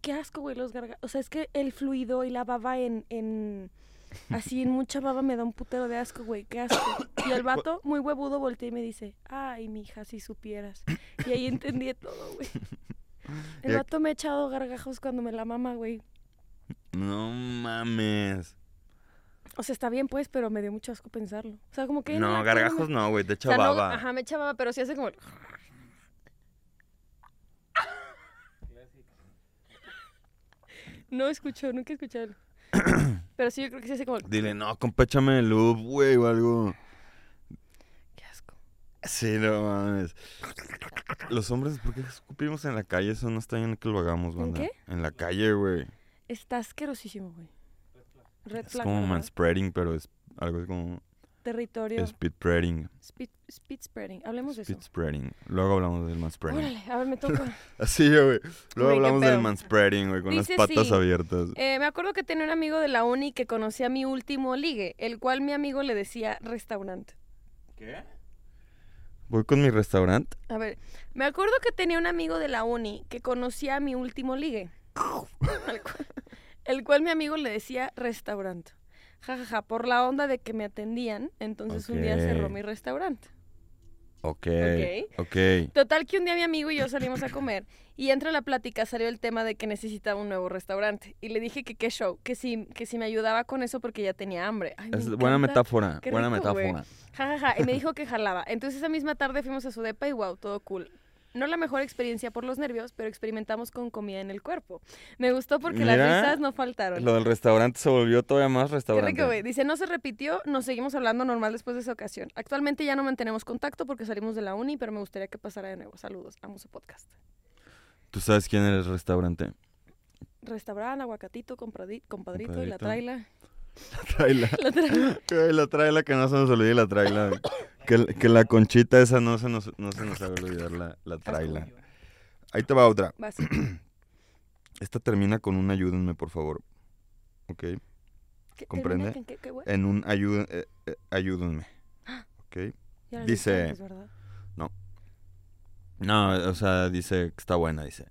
qué asco, güey, los gargajos. O sea, es que el fluido y la baba en, en así en mucha baba me da un putero de asco, güey, qué asco. Y el vato, muy huevudo, voltea y me dice, ay, mija, si supieras. Y ahí entendí todo, güey. El vato me ha echado gargajos cuando me la mama, güey. No mames. O sea, está bien, pues, pero me dio mucho asco pensarlo. O sea, como que... No, gargajos me- no, güey. Te O echa no, baba. ajá, me echa baba, pero sí hace como... el- No escucho, nunca he escuchado. Pero sí, yo creo que sí hace como... Dile, no, compéchame el loop, güey, o algo. Qué asco. Sí, no mames. Los hombres, ¿por qué escupimos en la calle? Eso no está bien que lo hagamos, ¿En banda. qué? En la calle, güey. Está asquerosísimo, güey. Red Es flag, como ¿verdad? manspreading, pero es algo así como Territorio. speed spreading. Speed, speed spreading. Hablemos de Speed eso. spreading. Luego hablamos del manspreading. Órale, a ver, me toca. Así, güey. Luego hablamos del manspreading, güey, con Dice las patas sí. abiertas. Eh, me acuerdo que tenía un amigo de la uni que conocía a mi último ligue, el cual mi amigo le decía restaurante. ¿Qué? Voy con mi restaurante. A ver, me acuerdo que tenía un amigo de la uni que conocía a mi último ligue, el cual, el cual mi amigo le decía restaurante. Ja, ja, ja, por la onda de que me atendían, entonces un día cerró mi restaurante. Ok. Ok. Ok. Total que un día mi amigo y yo salimos a comer y entre la plática salió el tema de que necesitaba un nuevo restaurante y le dije que qué show, que si, que si me ayudaba con eso porque ya tenía hambre. Ay, me Es buena metáfora. Qué buena rico, metáfora. Ja, ja, ja, y me dijo que jalaba. Entonces esa misma tarde fuimos a su depa y wow, todo cool. No la mejor experiencia por los nervios, pero experimentamos con comida en el cuerpo. Me gustó porque las risas no faltaron. Lo del restaurante se volvió todavía más Qué restaurante. rico, güey. Dice, no se repitió, nos seguimos hablando normal después de esa ocasión. Actualmente ya no mantenemos contacto porque salimos de la uni, pero me gustaría que pasara de nuevo. Saludos, amo su podcast. ¿Tú sabes quién era el restaurante? Restaurante, aguacatito, compradi- compadrito, y la Compadrito. Traila. Traila. La traila. La traila, que no se nos olvide la traila. Que, que la conchita esa no se nos, no se nos haga olvidar la, la traila. Ahí te va otra. Vas. Esta termina con un ayúdenme, por favor. ¿Ok? ¿Qué- ¿Comprende? en qué- qué, güey? En un ayú- eh, eh, ayúdenme. ¿Ok? Ya dice- ¿verdad? No, o sea, dice que está buena, dice.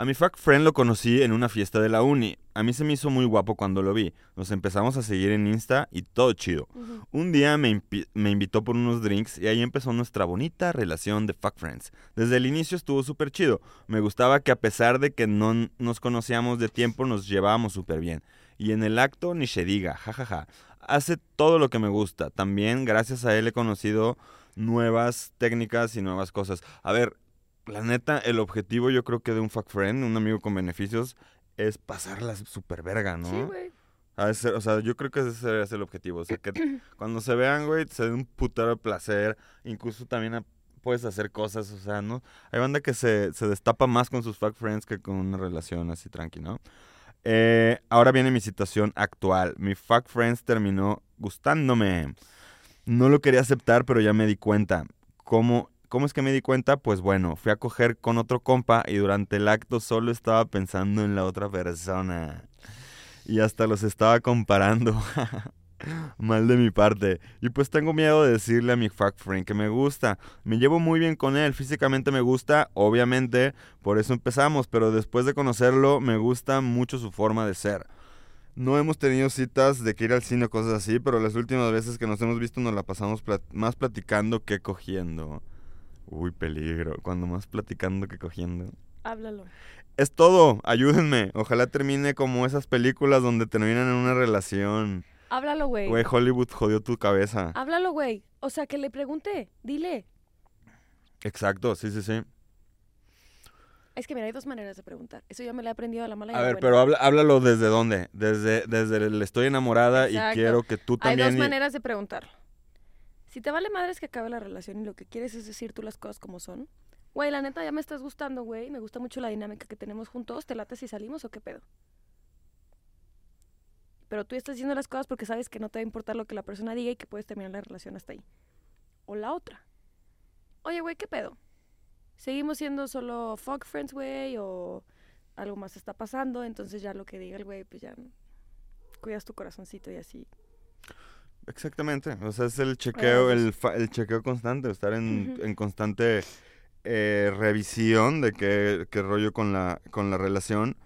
A mi fuck friend lo conocí en una fiesta de la uni. A mí se me hizo muy guapo cuando lo vi. Nos empezamos a seguir en Insta y todo chido. Un día me, me invitó por unos drinks y ahí empezó nuestra bonita relación de fuck friends. Desde el inicio estuvo súper chido. Me gustaba que a pesar de que no nos conocíamos de tiempo, nos llevábamos súper bien. Y en el acto ni se diga, jajaja. Hace todo lo que me gusta. También gracias a él he conocido nuevas técnicas y nuevas cosas. A ver, la neta, el objetivo yo creo que de un fuck friend, un amigo con beneficios, es pasarla súper verga, ¿no? Sí, güey. O sea, yo creo que ese debería ser el objetivo. O sea, que cuando se vean, güey, se den un putero de placer. Incluso también puedes hacer cosas, o sea, ¿no? Hay banda que se, se destapa más con sus fuck friends que con una relación así tranqui, ¿no? Eh, ahora viene mi situación actual. Mi fuck friends terminó gustándome. No lo quería aceptar, pero ya me di cuenta. Cómo ¿Cómo es que me di cuenta? Pues bueno, fui a coger con otro compa y durante el acto solo estaba pensando en la otra persona. Y hasta los estaba comparando. Mal de mi parte. Y pues tengo miedo de decirle a mi fuck friend que me gusta. Me llevo muy bien con él, físicamente me gusta, obviamente, por eso empezamos, pero después de conocerlo me gusta mucho su forma de ser. No hemos tenido citas de que ir al cine o cosas así, pero las últimas veces que nos hemos visto nos la pasamos plat- más platicando que cogiendo. Uy, peligro, cuando más platicando que cogiendo. Háblalo. Es todo, ayúdenme. Ojalá termine como esas películas donde terminan en una relación. Háblalo, güey. Güey, Hollywood jodió tu cabeza. Háblalo, güey. O sea, que le pregunte. Dile. Exacto, sí, sí, sí. Es que mira, hay dos maneras de preguntar. Eso ya me lo he aprendido a la mala y A ver, buena. pero habla- háblalo desde dónde. Desde, desde el estoy enamorada Exacto. y quiero que tú Hay también... dos y- maneras de preguntarlo. Si te vale madres que acabe la relación y lo que quieres es decir tú las cosas como son. Güey, la neta ya me estás gustando, güey. Me gusta mucho la dinámica que tenemos juntos. ¿Te late si salimos o qué pedo? Pero tú estás diciendo las cosas porque sabes que no te va a importar lo que la persona diga y que puedes terminar la relación hasta ahí. O la otra. Oye, güey, ¿qué pedo? ¿Seguimos siendo solo fuck friends, güey? ¿O algo más está pasando? Entonces ya lo que diga el güey, pues ya cuidas tu corazoncito y así. Exactamente. O sea, es el chequeo, el, fa- el chequeo constante, estar en, en constante eh, revisión de qué, qué rollo con la, con la relación.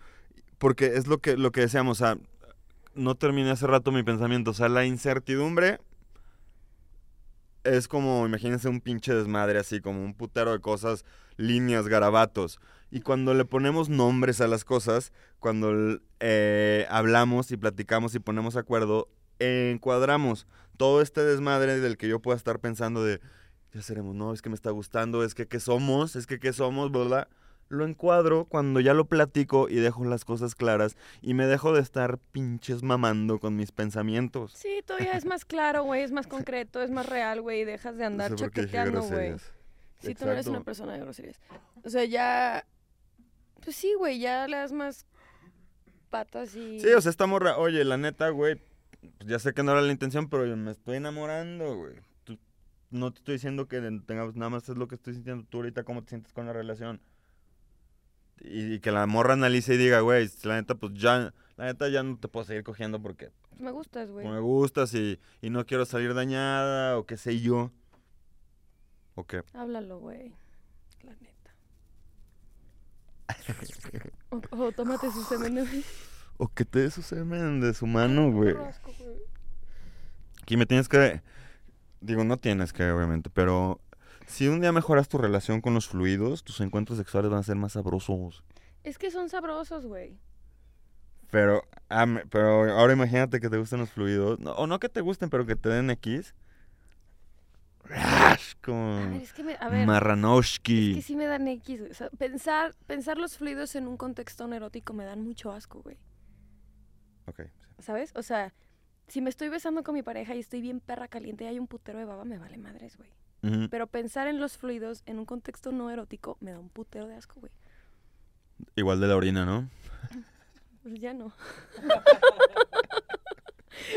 Porque es lo que, lo que decíamos, o sea, no terminé hace rato mi pensamiento. O sea, la incertidumbre es como, imagínense un pinche desmadre así, como un putero de cosas, líneas, garabatos. Y cuando le ponemos nombres a las cosas, cuando eh, hablamos y platicamos y ponemos acuerdo, encuadramos todo este desmadre del que yo pueda estar pensando de, ya seremos, no, es que me está gustando, es que qué somos, es que qué somos, ¿verdad? Lo encuadro cuando ya lo platico y dejo las cosas claras y me dejo de estar pinches mamando con mis pensamientos. Sí, todavía es más claro, güey, es más concreto, es más real, güey, dejas de andar No sé chaqueteando, güey. Sí, tú no eres una Exacto. persona de groserías. O sea, ya... Pues sí, güey, ya le das más patas y... Sí, o sea, esta morra, oye, la neta, güey, pues ya sé que no era la intención, pero yo me estoy enamorando, güey. No te estoy diciendo que tengamos, nada más es lo que estoy sintiendo tú ahorita, cómo te sientes con la relación. Y, y que la morra analice y diga, güey, la neta, pues ya, la neta ya no te puedo seguir cogiendo porque Pues me gustas, güey. me gustas y, y no quiero salir dañada o qué sé yo. ¿O qué? Háblalo, güey. La neta. O, o tómate su semen, güey. O que te dé su semen de su mano, güey. Aquí me tienes que. Digo, no tienes que, obviamente, pero. Si un día mejoras tu relación con los fluidos, tus encuentros sexuales van a ser más sabrosos. Es que son sabrosos, güey. Pero, ah, me- pero ahora imagínate que te gusten los fluidos. No, o no que te gusten, pero que te den X. Rash, A Como. ver, es que me... A ver, Marranoshki. es que sí me dan X, güey. O sea, pensar, pensar los fluidos en un contexto no erótico me dan mucho asco, güey. Ok. ¿Sabes? O sea, si me estoy besando con mi pareja y estoy bien perra caliente y hay un putero de baba, me vale madres, güey. Pero pensar en los fluidos en un contexto no erótico me da un putero de asco, güey. Igual de la orina, ¿no? Pues ya no.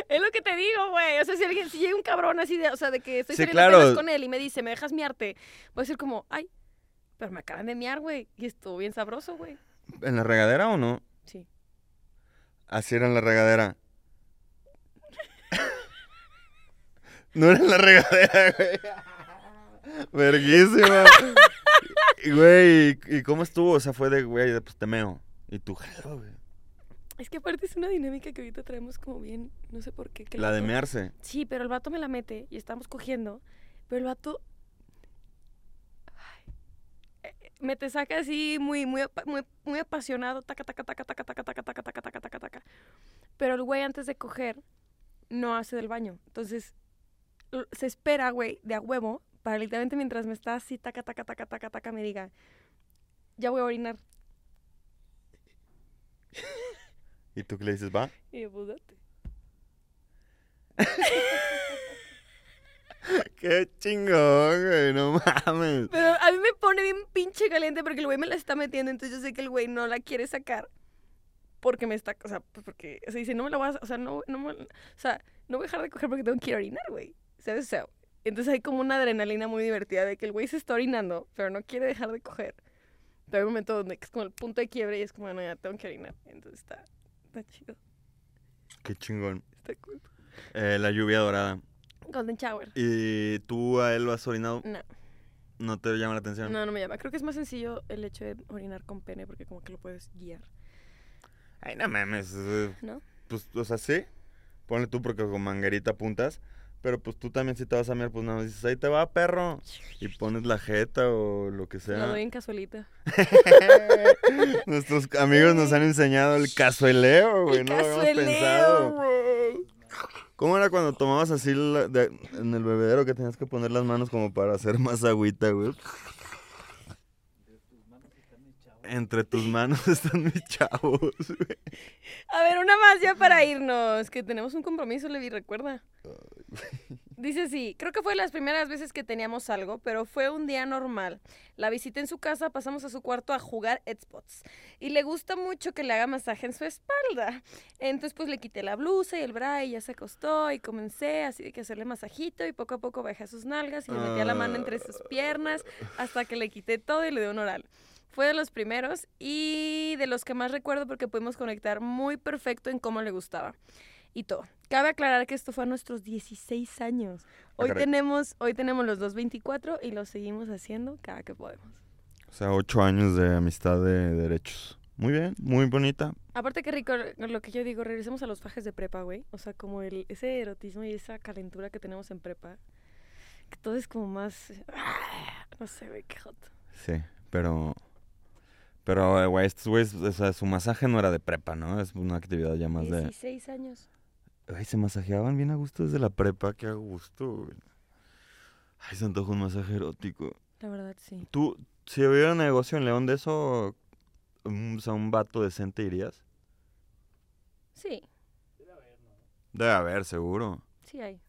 es lo que te digo, güey. O sea, si alguien, si llega un cabrón así de, o sea, de que estoy Sí, saliendo claro. con él y me dice, ¿me dejas miarte? Voy a decir como, ay, pero me acaban de miar, güey. Y estuvo bien sabroso, güey. ¿En la regadera o no? Sí. Así era en la regadera. no era en la regadera, güey. Verguísima. Güey, ¿y cómo estuvo? O sea, fue de, güey, pues te meo. Y tú, güey. Es que aparte es una dinámica que ahorita traemos como bien, no sé por qué. que La de vato- mearse. Sí, pero el vato me la mete y estamos cogiendo. Pero el vato. Ay, eh, eh, me te saca así muy, muy, muy, muy apasionado. Taca, taca, taca, taca, taca, taca, taca, taca, taca, taca, taca. Pero el güey antes de coger no hace del baño. Entonces se espera, güey, de a huevo, para literalmente mientras me está así, taca, taca, taca, taca, taca, me diga, ya voy a orinar. ¿Y tú qué le dices, va? Y yo, pues date. Qué chingón, güey, no mames. Pero a mí me pone bien pinche caliente porque el güey me la está metiendo, entonces yo sé que el güey no la quiere sacar. Porque me está, o sea, pues porque, o sea, dice, no me la voy a, o sea, no, no me, o sea, no voy a dejar de coger porque tengo que ir a orinar, güey. ¿Sabes? O sea, Entonces hay como una adrenalina muy divertida de que el güey se está orinando, pero no quiere dejar de coger. Pero hay un momento donde es como el punto de quiebre y es como, no, ya tengo que orinar. Entonces está, está chido, Qué chingón. está cool. Eh, la lluvia dorada. Golden Shower. ¿Y tú a él lo has orinado? No, ¿No te llama la atención? no, no me llama. Creo que es más sencillo el hecho de orinar con pene porque como que lo puedes guiar, Ay, no mames. eh, ¿no? Pues, o sea, sí. Ponle tú porque con manguerita apuntas. Pero pues tú también si te vas a mirar, pues nada, más dices, ahí te va, perro. Y pones la jeta o lo que Lo sea. doy en casualita. Nuestros amigos nos han enseñado el cazueleo, güey. No lo habíamos pensado. ¿Cómo era cuando tomabas así la- de- en el bebedero que tenías que poner las manos como para hacer más agüita, güey? Entre tus manos están mis chavos, güey. A ver, una más ya para irnos, que tenemos un compromiso, Levi, recuerda. Dice así, creo que fue las primeras veces que teníamos algo, pero fue un día normal. La visité en su casa, pasamos a su cuarto a jugar Xbox. Y le gusta mucho que le haga masaje en su espalda. Entonces pues le quité la blusa y el bra y ya se acostó y comencé así de que hacerle masajito y poco a poco bajé sus nalgas y le metía la mano entre sus piernas hasta que le quité todo y le di un oral. Fue de los primeros y de los que más recuerdo porque pudimos conectar muy perfecto en cómo le gustaba. Y todo. Cabe aclarar que esto fue a nuestros 16 años. Hoy caray. tenemos, hoy tenemos los dos 24 y lo seguimos haciendo cada que podemos. O sea, ocho años de amistad de derechos. Muy bien, muy bonita. Aparte que rico lo que yo digo, regresemos a los fajes de prepa, güey. O sea, como el, ese erotismo y esa calentura que tenemos en prepa. Que todo es como más... No sé, güey, qué hot. Sí, pero... Pero, güey, estos güeyes, o sea, su masaje no era de prepa, ¿no? Es una actividad ya más de... 16 años. Ay, se masajeaban bien a gusto desde la prepa, qué a gusto, güey. Ay, se antojó un masaje erótico. La verdad, sí. ¿Tú, si hubiera un negocio en León de eso, un, o sea, un vato decente irías? Sí, Debe haber, seguro. sí hay.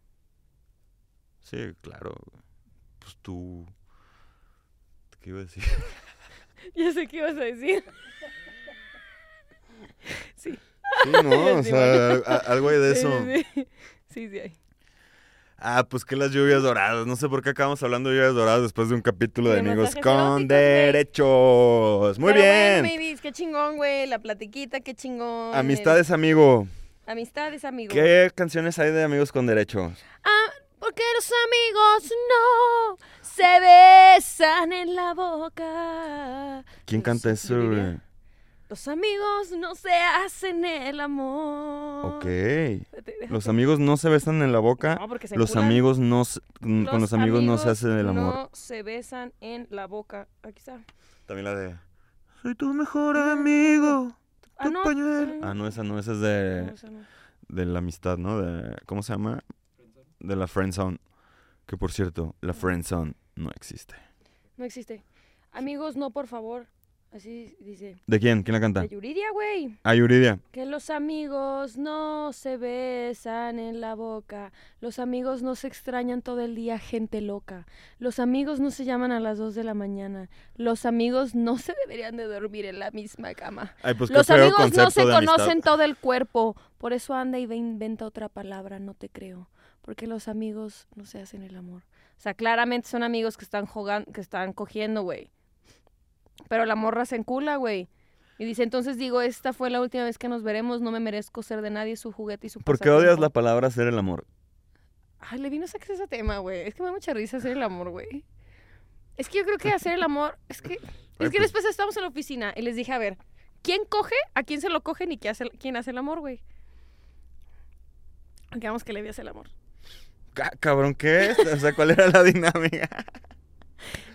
Sí, claro. Pues tú... ¿Qué iba a decir? Ya sé qué ibas a decir. sí. Sí, no, o sea, a- algo hay de eso. Sí, sí, hay. Ah, pues que las lluvias doradas. No sé por qué acabamos hablando de lluvias doradas después de un capítulo de, De Amigos con. Derechos. Muy Pero bien. Bueno, babies, qué chingón, güey. La platiquita, qué chingón. el- Amistades, amigo. Amistades, amigo. ¿Qué canciones hay de Amigos con Derechos? Ah, porque los amigos no se besan en la boca. ¿Quién canta eso, diría? Los amigos no se hacen el amor. Ok. Los amigos no se besan en la boca. No, porque se Los amigos no se- con los amigos no se hace el amor. No se besan en la boca. Aquí está. También la de Soy tu mejor amigo. Ah, Tu no. pañuelo. mm, Ah, no, esa no, esa es no, de, esa no. de la amistad, ¿no? De, ¿Cómo se llama? De la friendzone. Que por cierto, la friendzone no existe. No existe. Amigos, no, por favor. Así dice. ¿De quién? ¿Quién la canta? De Yuridia, güey. Ah, Yuridia. Que los amigos no se besan en la boca. Los amigos no se extrañan todo el día, gente loca. Los amigos no se llaman a las 2 de la mañana. Los amigos no se deberían de dormir en la misma cama. Ay, pues los amigos no se conocen todo el cuerpo. Por eso anda y ve inventa otra palabra, no te creo. Porque los amigos no se hacen el amor. O sea, claramente son amigos que están jugando, que están cogiendo, güey. Pero la morra se encula, güey. Y dice, entonces digo, esta fue la última vez que nos veremos, no me merezco ser de nadie su juguete y su ¿Por qué odias la pasatiempo". palabra hacer el amor? Ay, le vino a sacar ese tema, güey. Es que me da mucha risa hacer el amor, güey. Es que yo creo que hacer el amor, es que, es que pues- después estábamos en la oficina y les dije, a ver, ¿quién coge? ¿A quién se lo cogen y qué hace, quién hace el amor, güey? Digamos que le hacer el amor. Ca- Cabrón, ¿qué es? O sea, ¿cuál era la dinámica?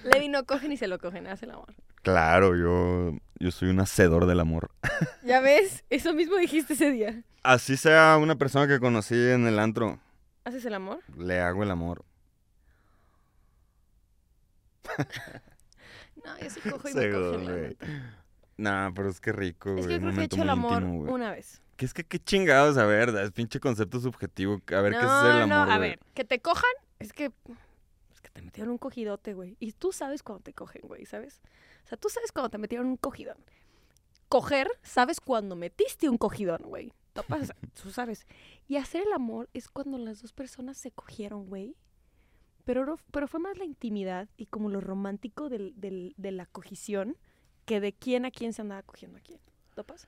Levi no coge ni se lo cogen, hace el amor. Claro, yo, yo soy un hacedor del amor. ¿Ya ves? Eso mismo dijiste ese día. Así sea una persona que conocí en el antro, ¿Haces el amor? le hago el amor. No, yo sí cojo y me Seguro, güey. neta. Nah, pero es que rico, güey. Es que yo creo que he hecho el amor íntimo, una vez. Que es que qué chingados, a ver, es pinche concepto subjetivo. A ver, no, ¿qué es el no, amor, a güey? ver, que te cojan, es que, es que te metieron un cogidote, güey. Y tú sabes cuando te cogen, güey, ¿sabes? O sea, tú sabes cuando te metieron un cogidón. Coger, sabes cuando metiste un cogidón, güey. Tú pasa- tú sabes. Y hacer el amor es cuando las dos personas se cogieron, güey. pero, no- pero fue más la intimidad y como lo romántico del, del- de la cogición que de quién a quién se andaba cogiendo a quién. ¿Topas?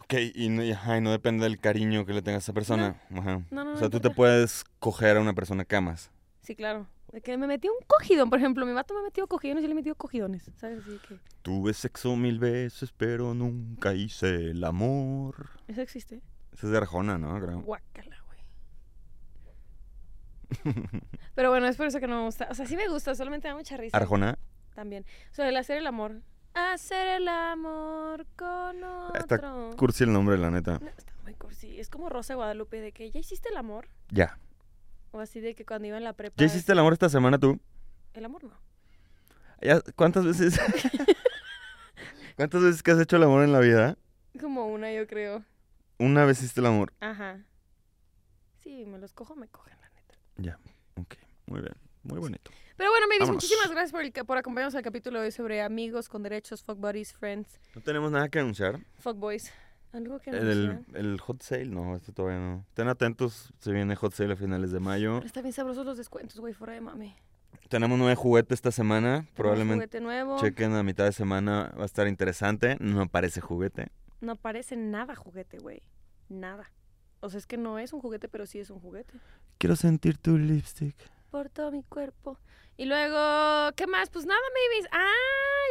Ok, y no, y, ajá, y no depende del cariño que le tengas a esa persona. Ajá. No, no, o no sea, tú te puedes coger a una persona a camas. Sí, claro. De que me metí un cogidón, por ejemplo, mi vato me metió cogidones y le metió cogidones, ¿sabes? Así que Tuve sexo mil veces, pero nunca hice el amor. eso existe. Esa es de Arjona, ¿no? Creo. Guácala, güey. Pero bueno, es por eso que no me gusta. O sea, sí me gusta, solamente me da mucha risa. Arjona. También. O sea, el hacer el amor. Hacer el amor con Está otro. cursi el nombre, la neta. No, está muy cursi. Es como Rosa Guadalupe, de que ya hiciste el amor. Ya. O así de que cuando iba en la prepa. ¿Ya hiciste el amor esta semana tú? El amor no. Ya, ¿Cuántas veces? ¿Cuántas veces que has hecho el amor en la vida? Como una, yo creo. Una vez hiciste el amor. Ajá. Sí, me los cojo, me cogen, la neta. Ya. Ok. Muy bien. Muy bonito. Pero bueno, Mavis, Vámonos. muchísimas gracias por, el, por acompañarnos al capítulo de hoy sobre amigos con derechos, fuck buddies, friends, No tenemos nada que anunciar. fuck boys. ¿Algo que El, anunciar? el hot sale, no, este todavía no. Estén atentos, se viene hot sale a finales de mayo. Pero Está bien sabrosos los descuentos, güey, fuera de mami. Tenemos nueve juguetes esta semana. Tenemos Probablemente juguete nuevo. chequen a mitad de semana, va a estar interesante. No parece juguete. No parece nada juguete, güey. Nada. O sea, es que no es un juguete, pero sí es un juguete. Quiero sentir tu lipstick. Por todo mi cuerpo. Y luego, ¿qué más? Pues nada, babies. Ah,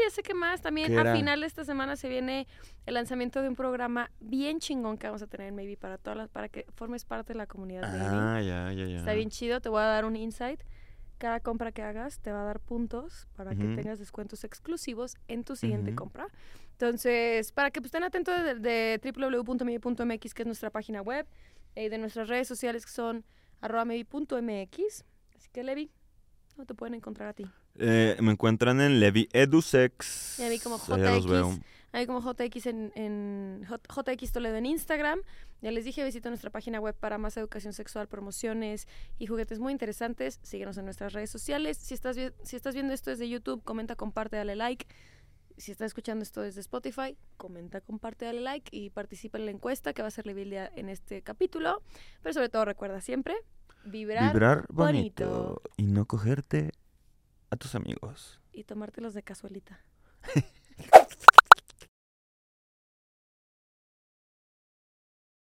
ya sé qué más. También ¿Qué a final de esta semana se viene el lanzamiento de un programa bien chingón que vamos a tener en Maybe para todas las, para que formes parte de la comunidad. Ah, ya, ya, ya. Está bien chido, te voy a dar un insight. Cada compra que hagas te va a dar puntos para que tengas descuentos exclusivos en tu siguiente compra. Entonces, para que pues, estén atentos de, de www.mevi.mx, que es nuestra página web, y de nuestras redes sociales que son arroba mevi.mx. Así que, Levi, ¿cómo te pueden encontrar a ti? Eh, me encuentran en Levi Edusex. Y a mí como Allá los JX. veo. Ahí como JX en, JX Toledo en Instagram. Ya les dije, visita nuestra página web para más educación sexual, promociones y juguetes muy interesantes. Síguenos en nuestras redes sociales. Si estás, si estás viendo esto desde YouTube, comenta, comparte, dale like. Si estás escuchando esto desde Spotify, comenta, comparte, dale like y participa en la encuesta que va a ser revealed en este capítulo. Pero sobre todo recuerda siempre vibrar, Vibrar bonito. bonito. Y no cogerte a tus amigos. y tomártelos de casualita.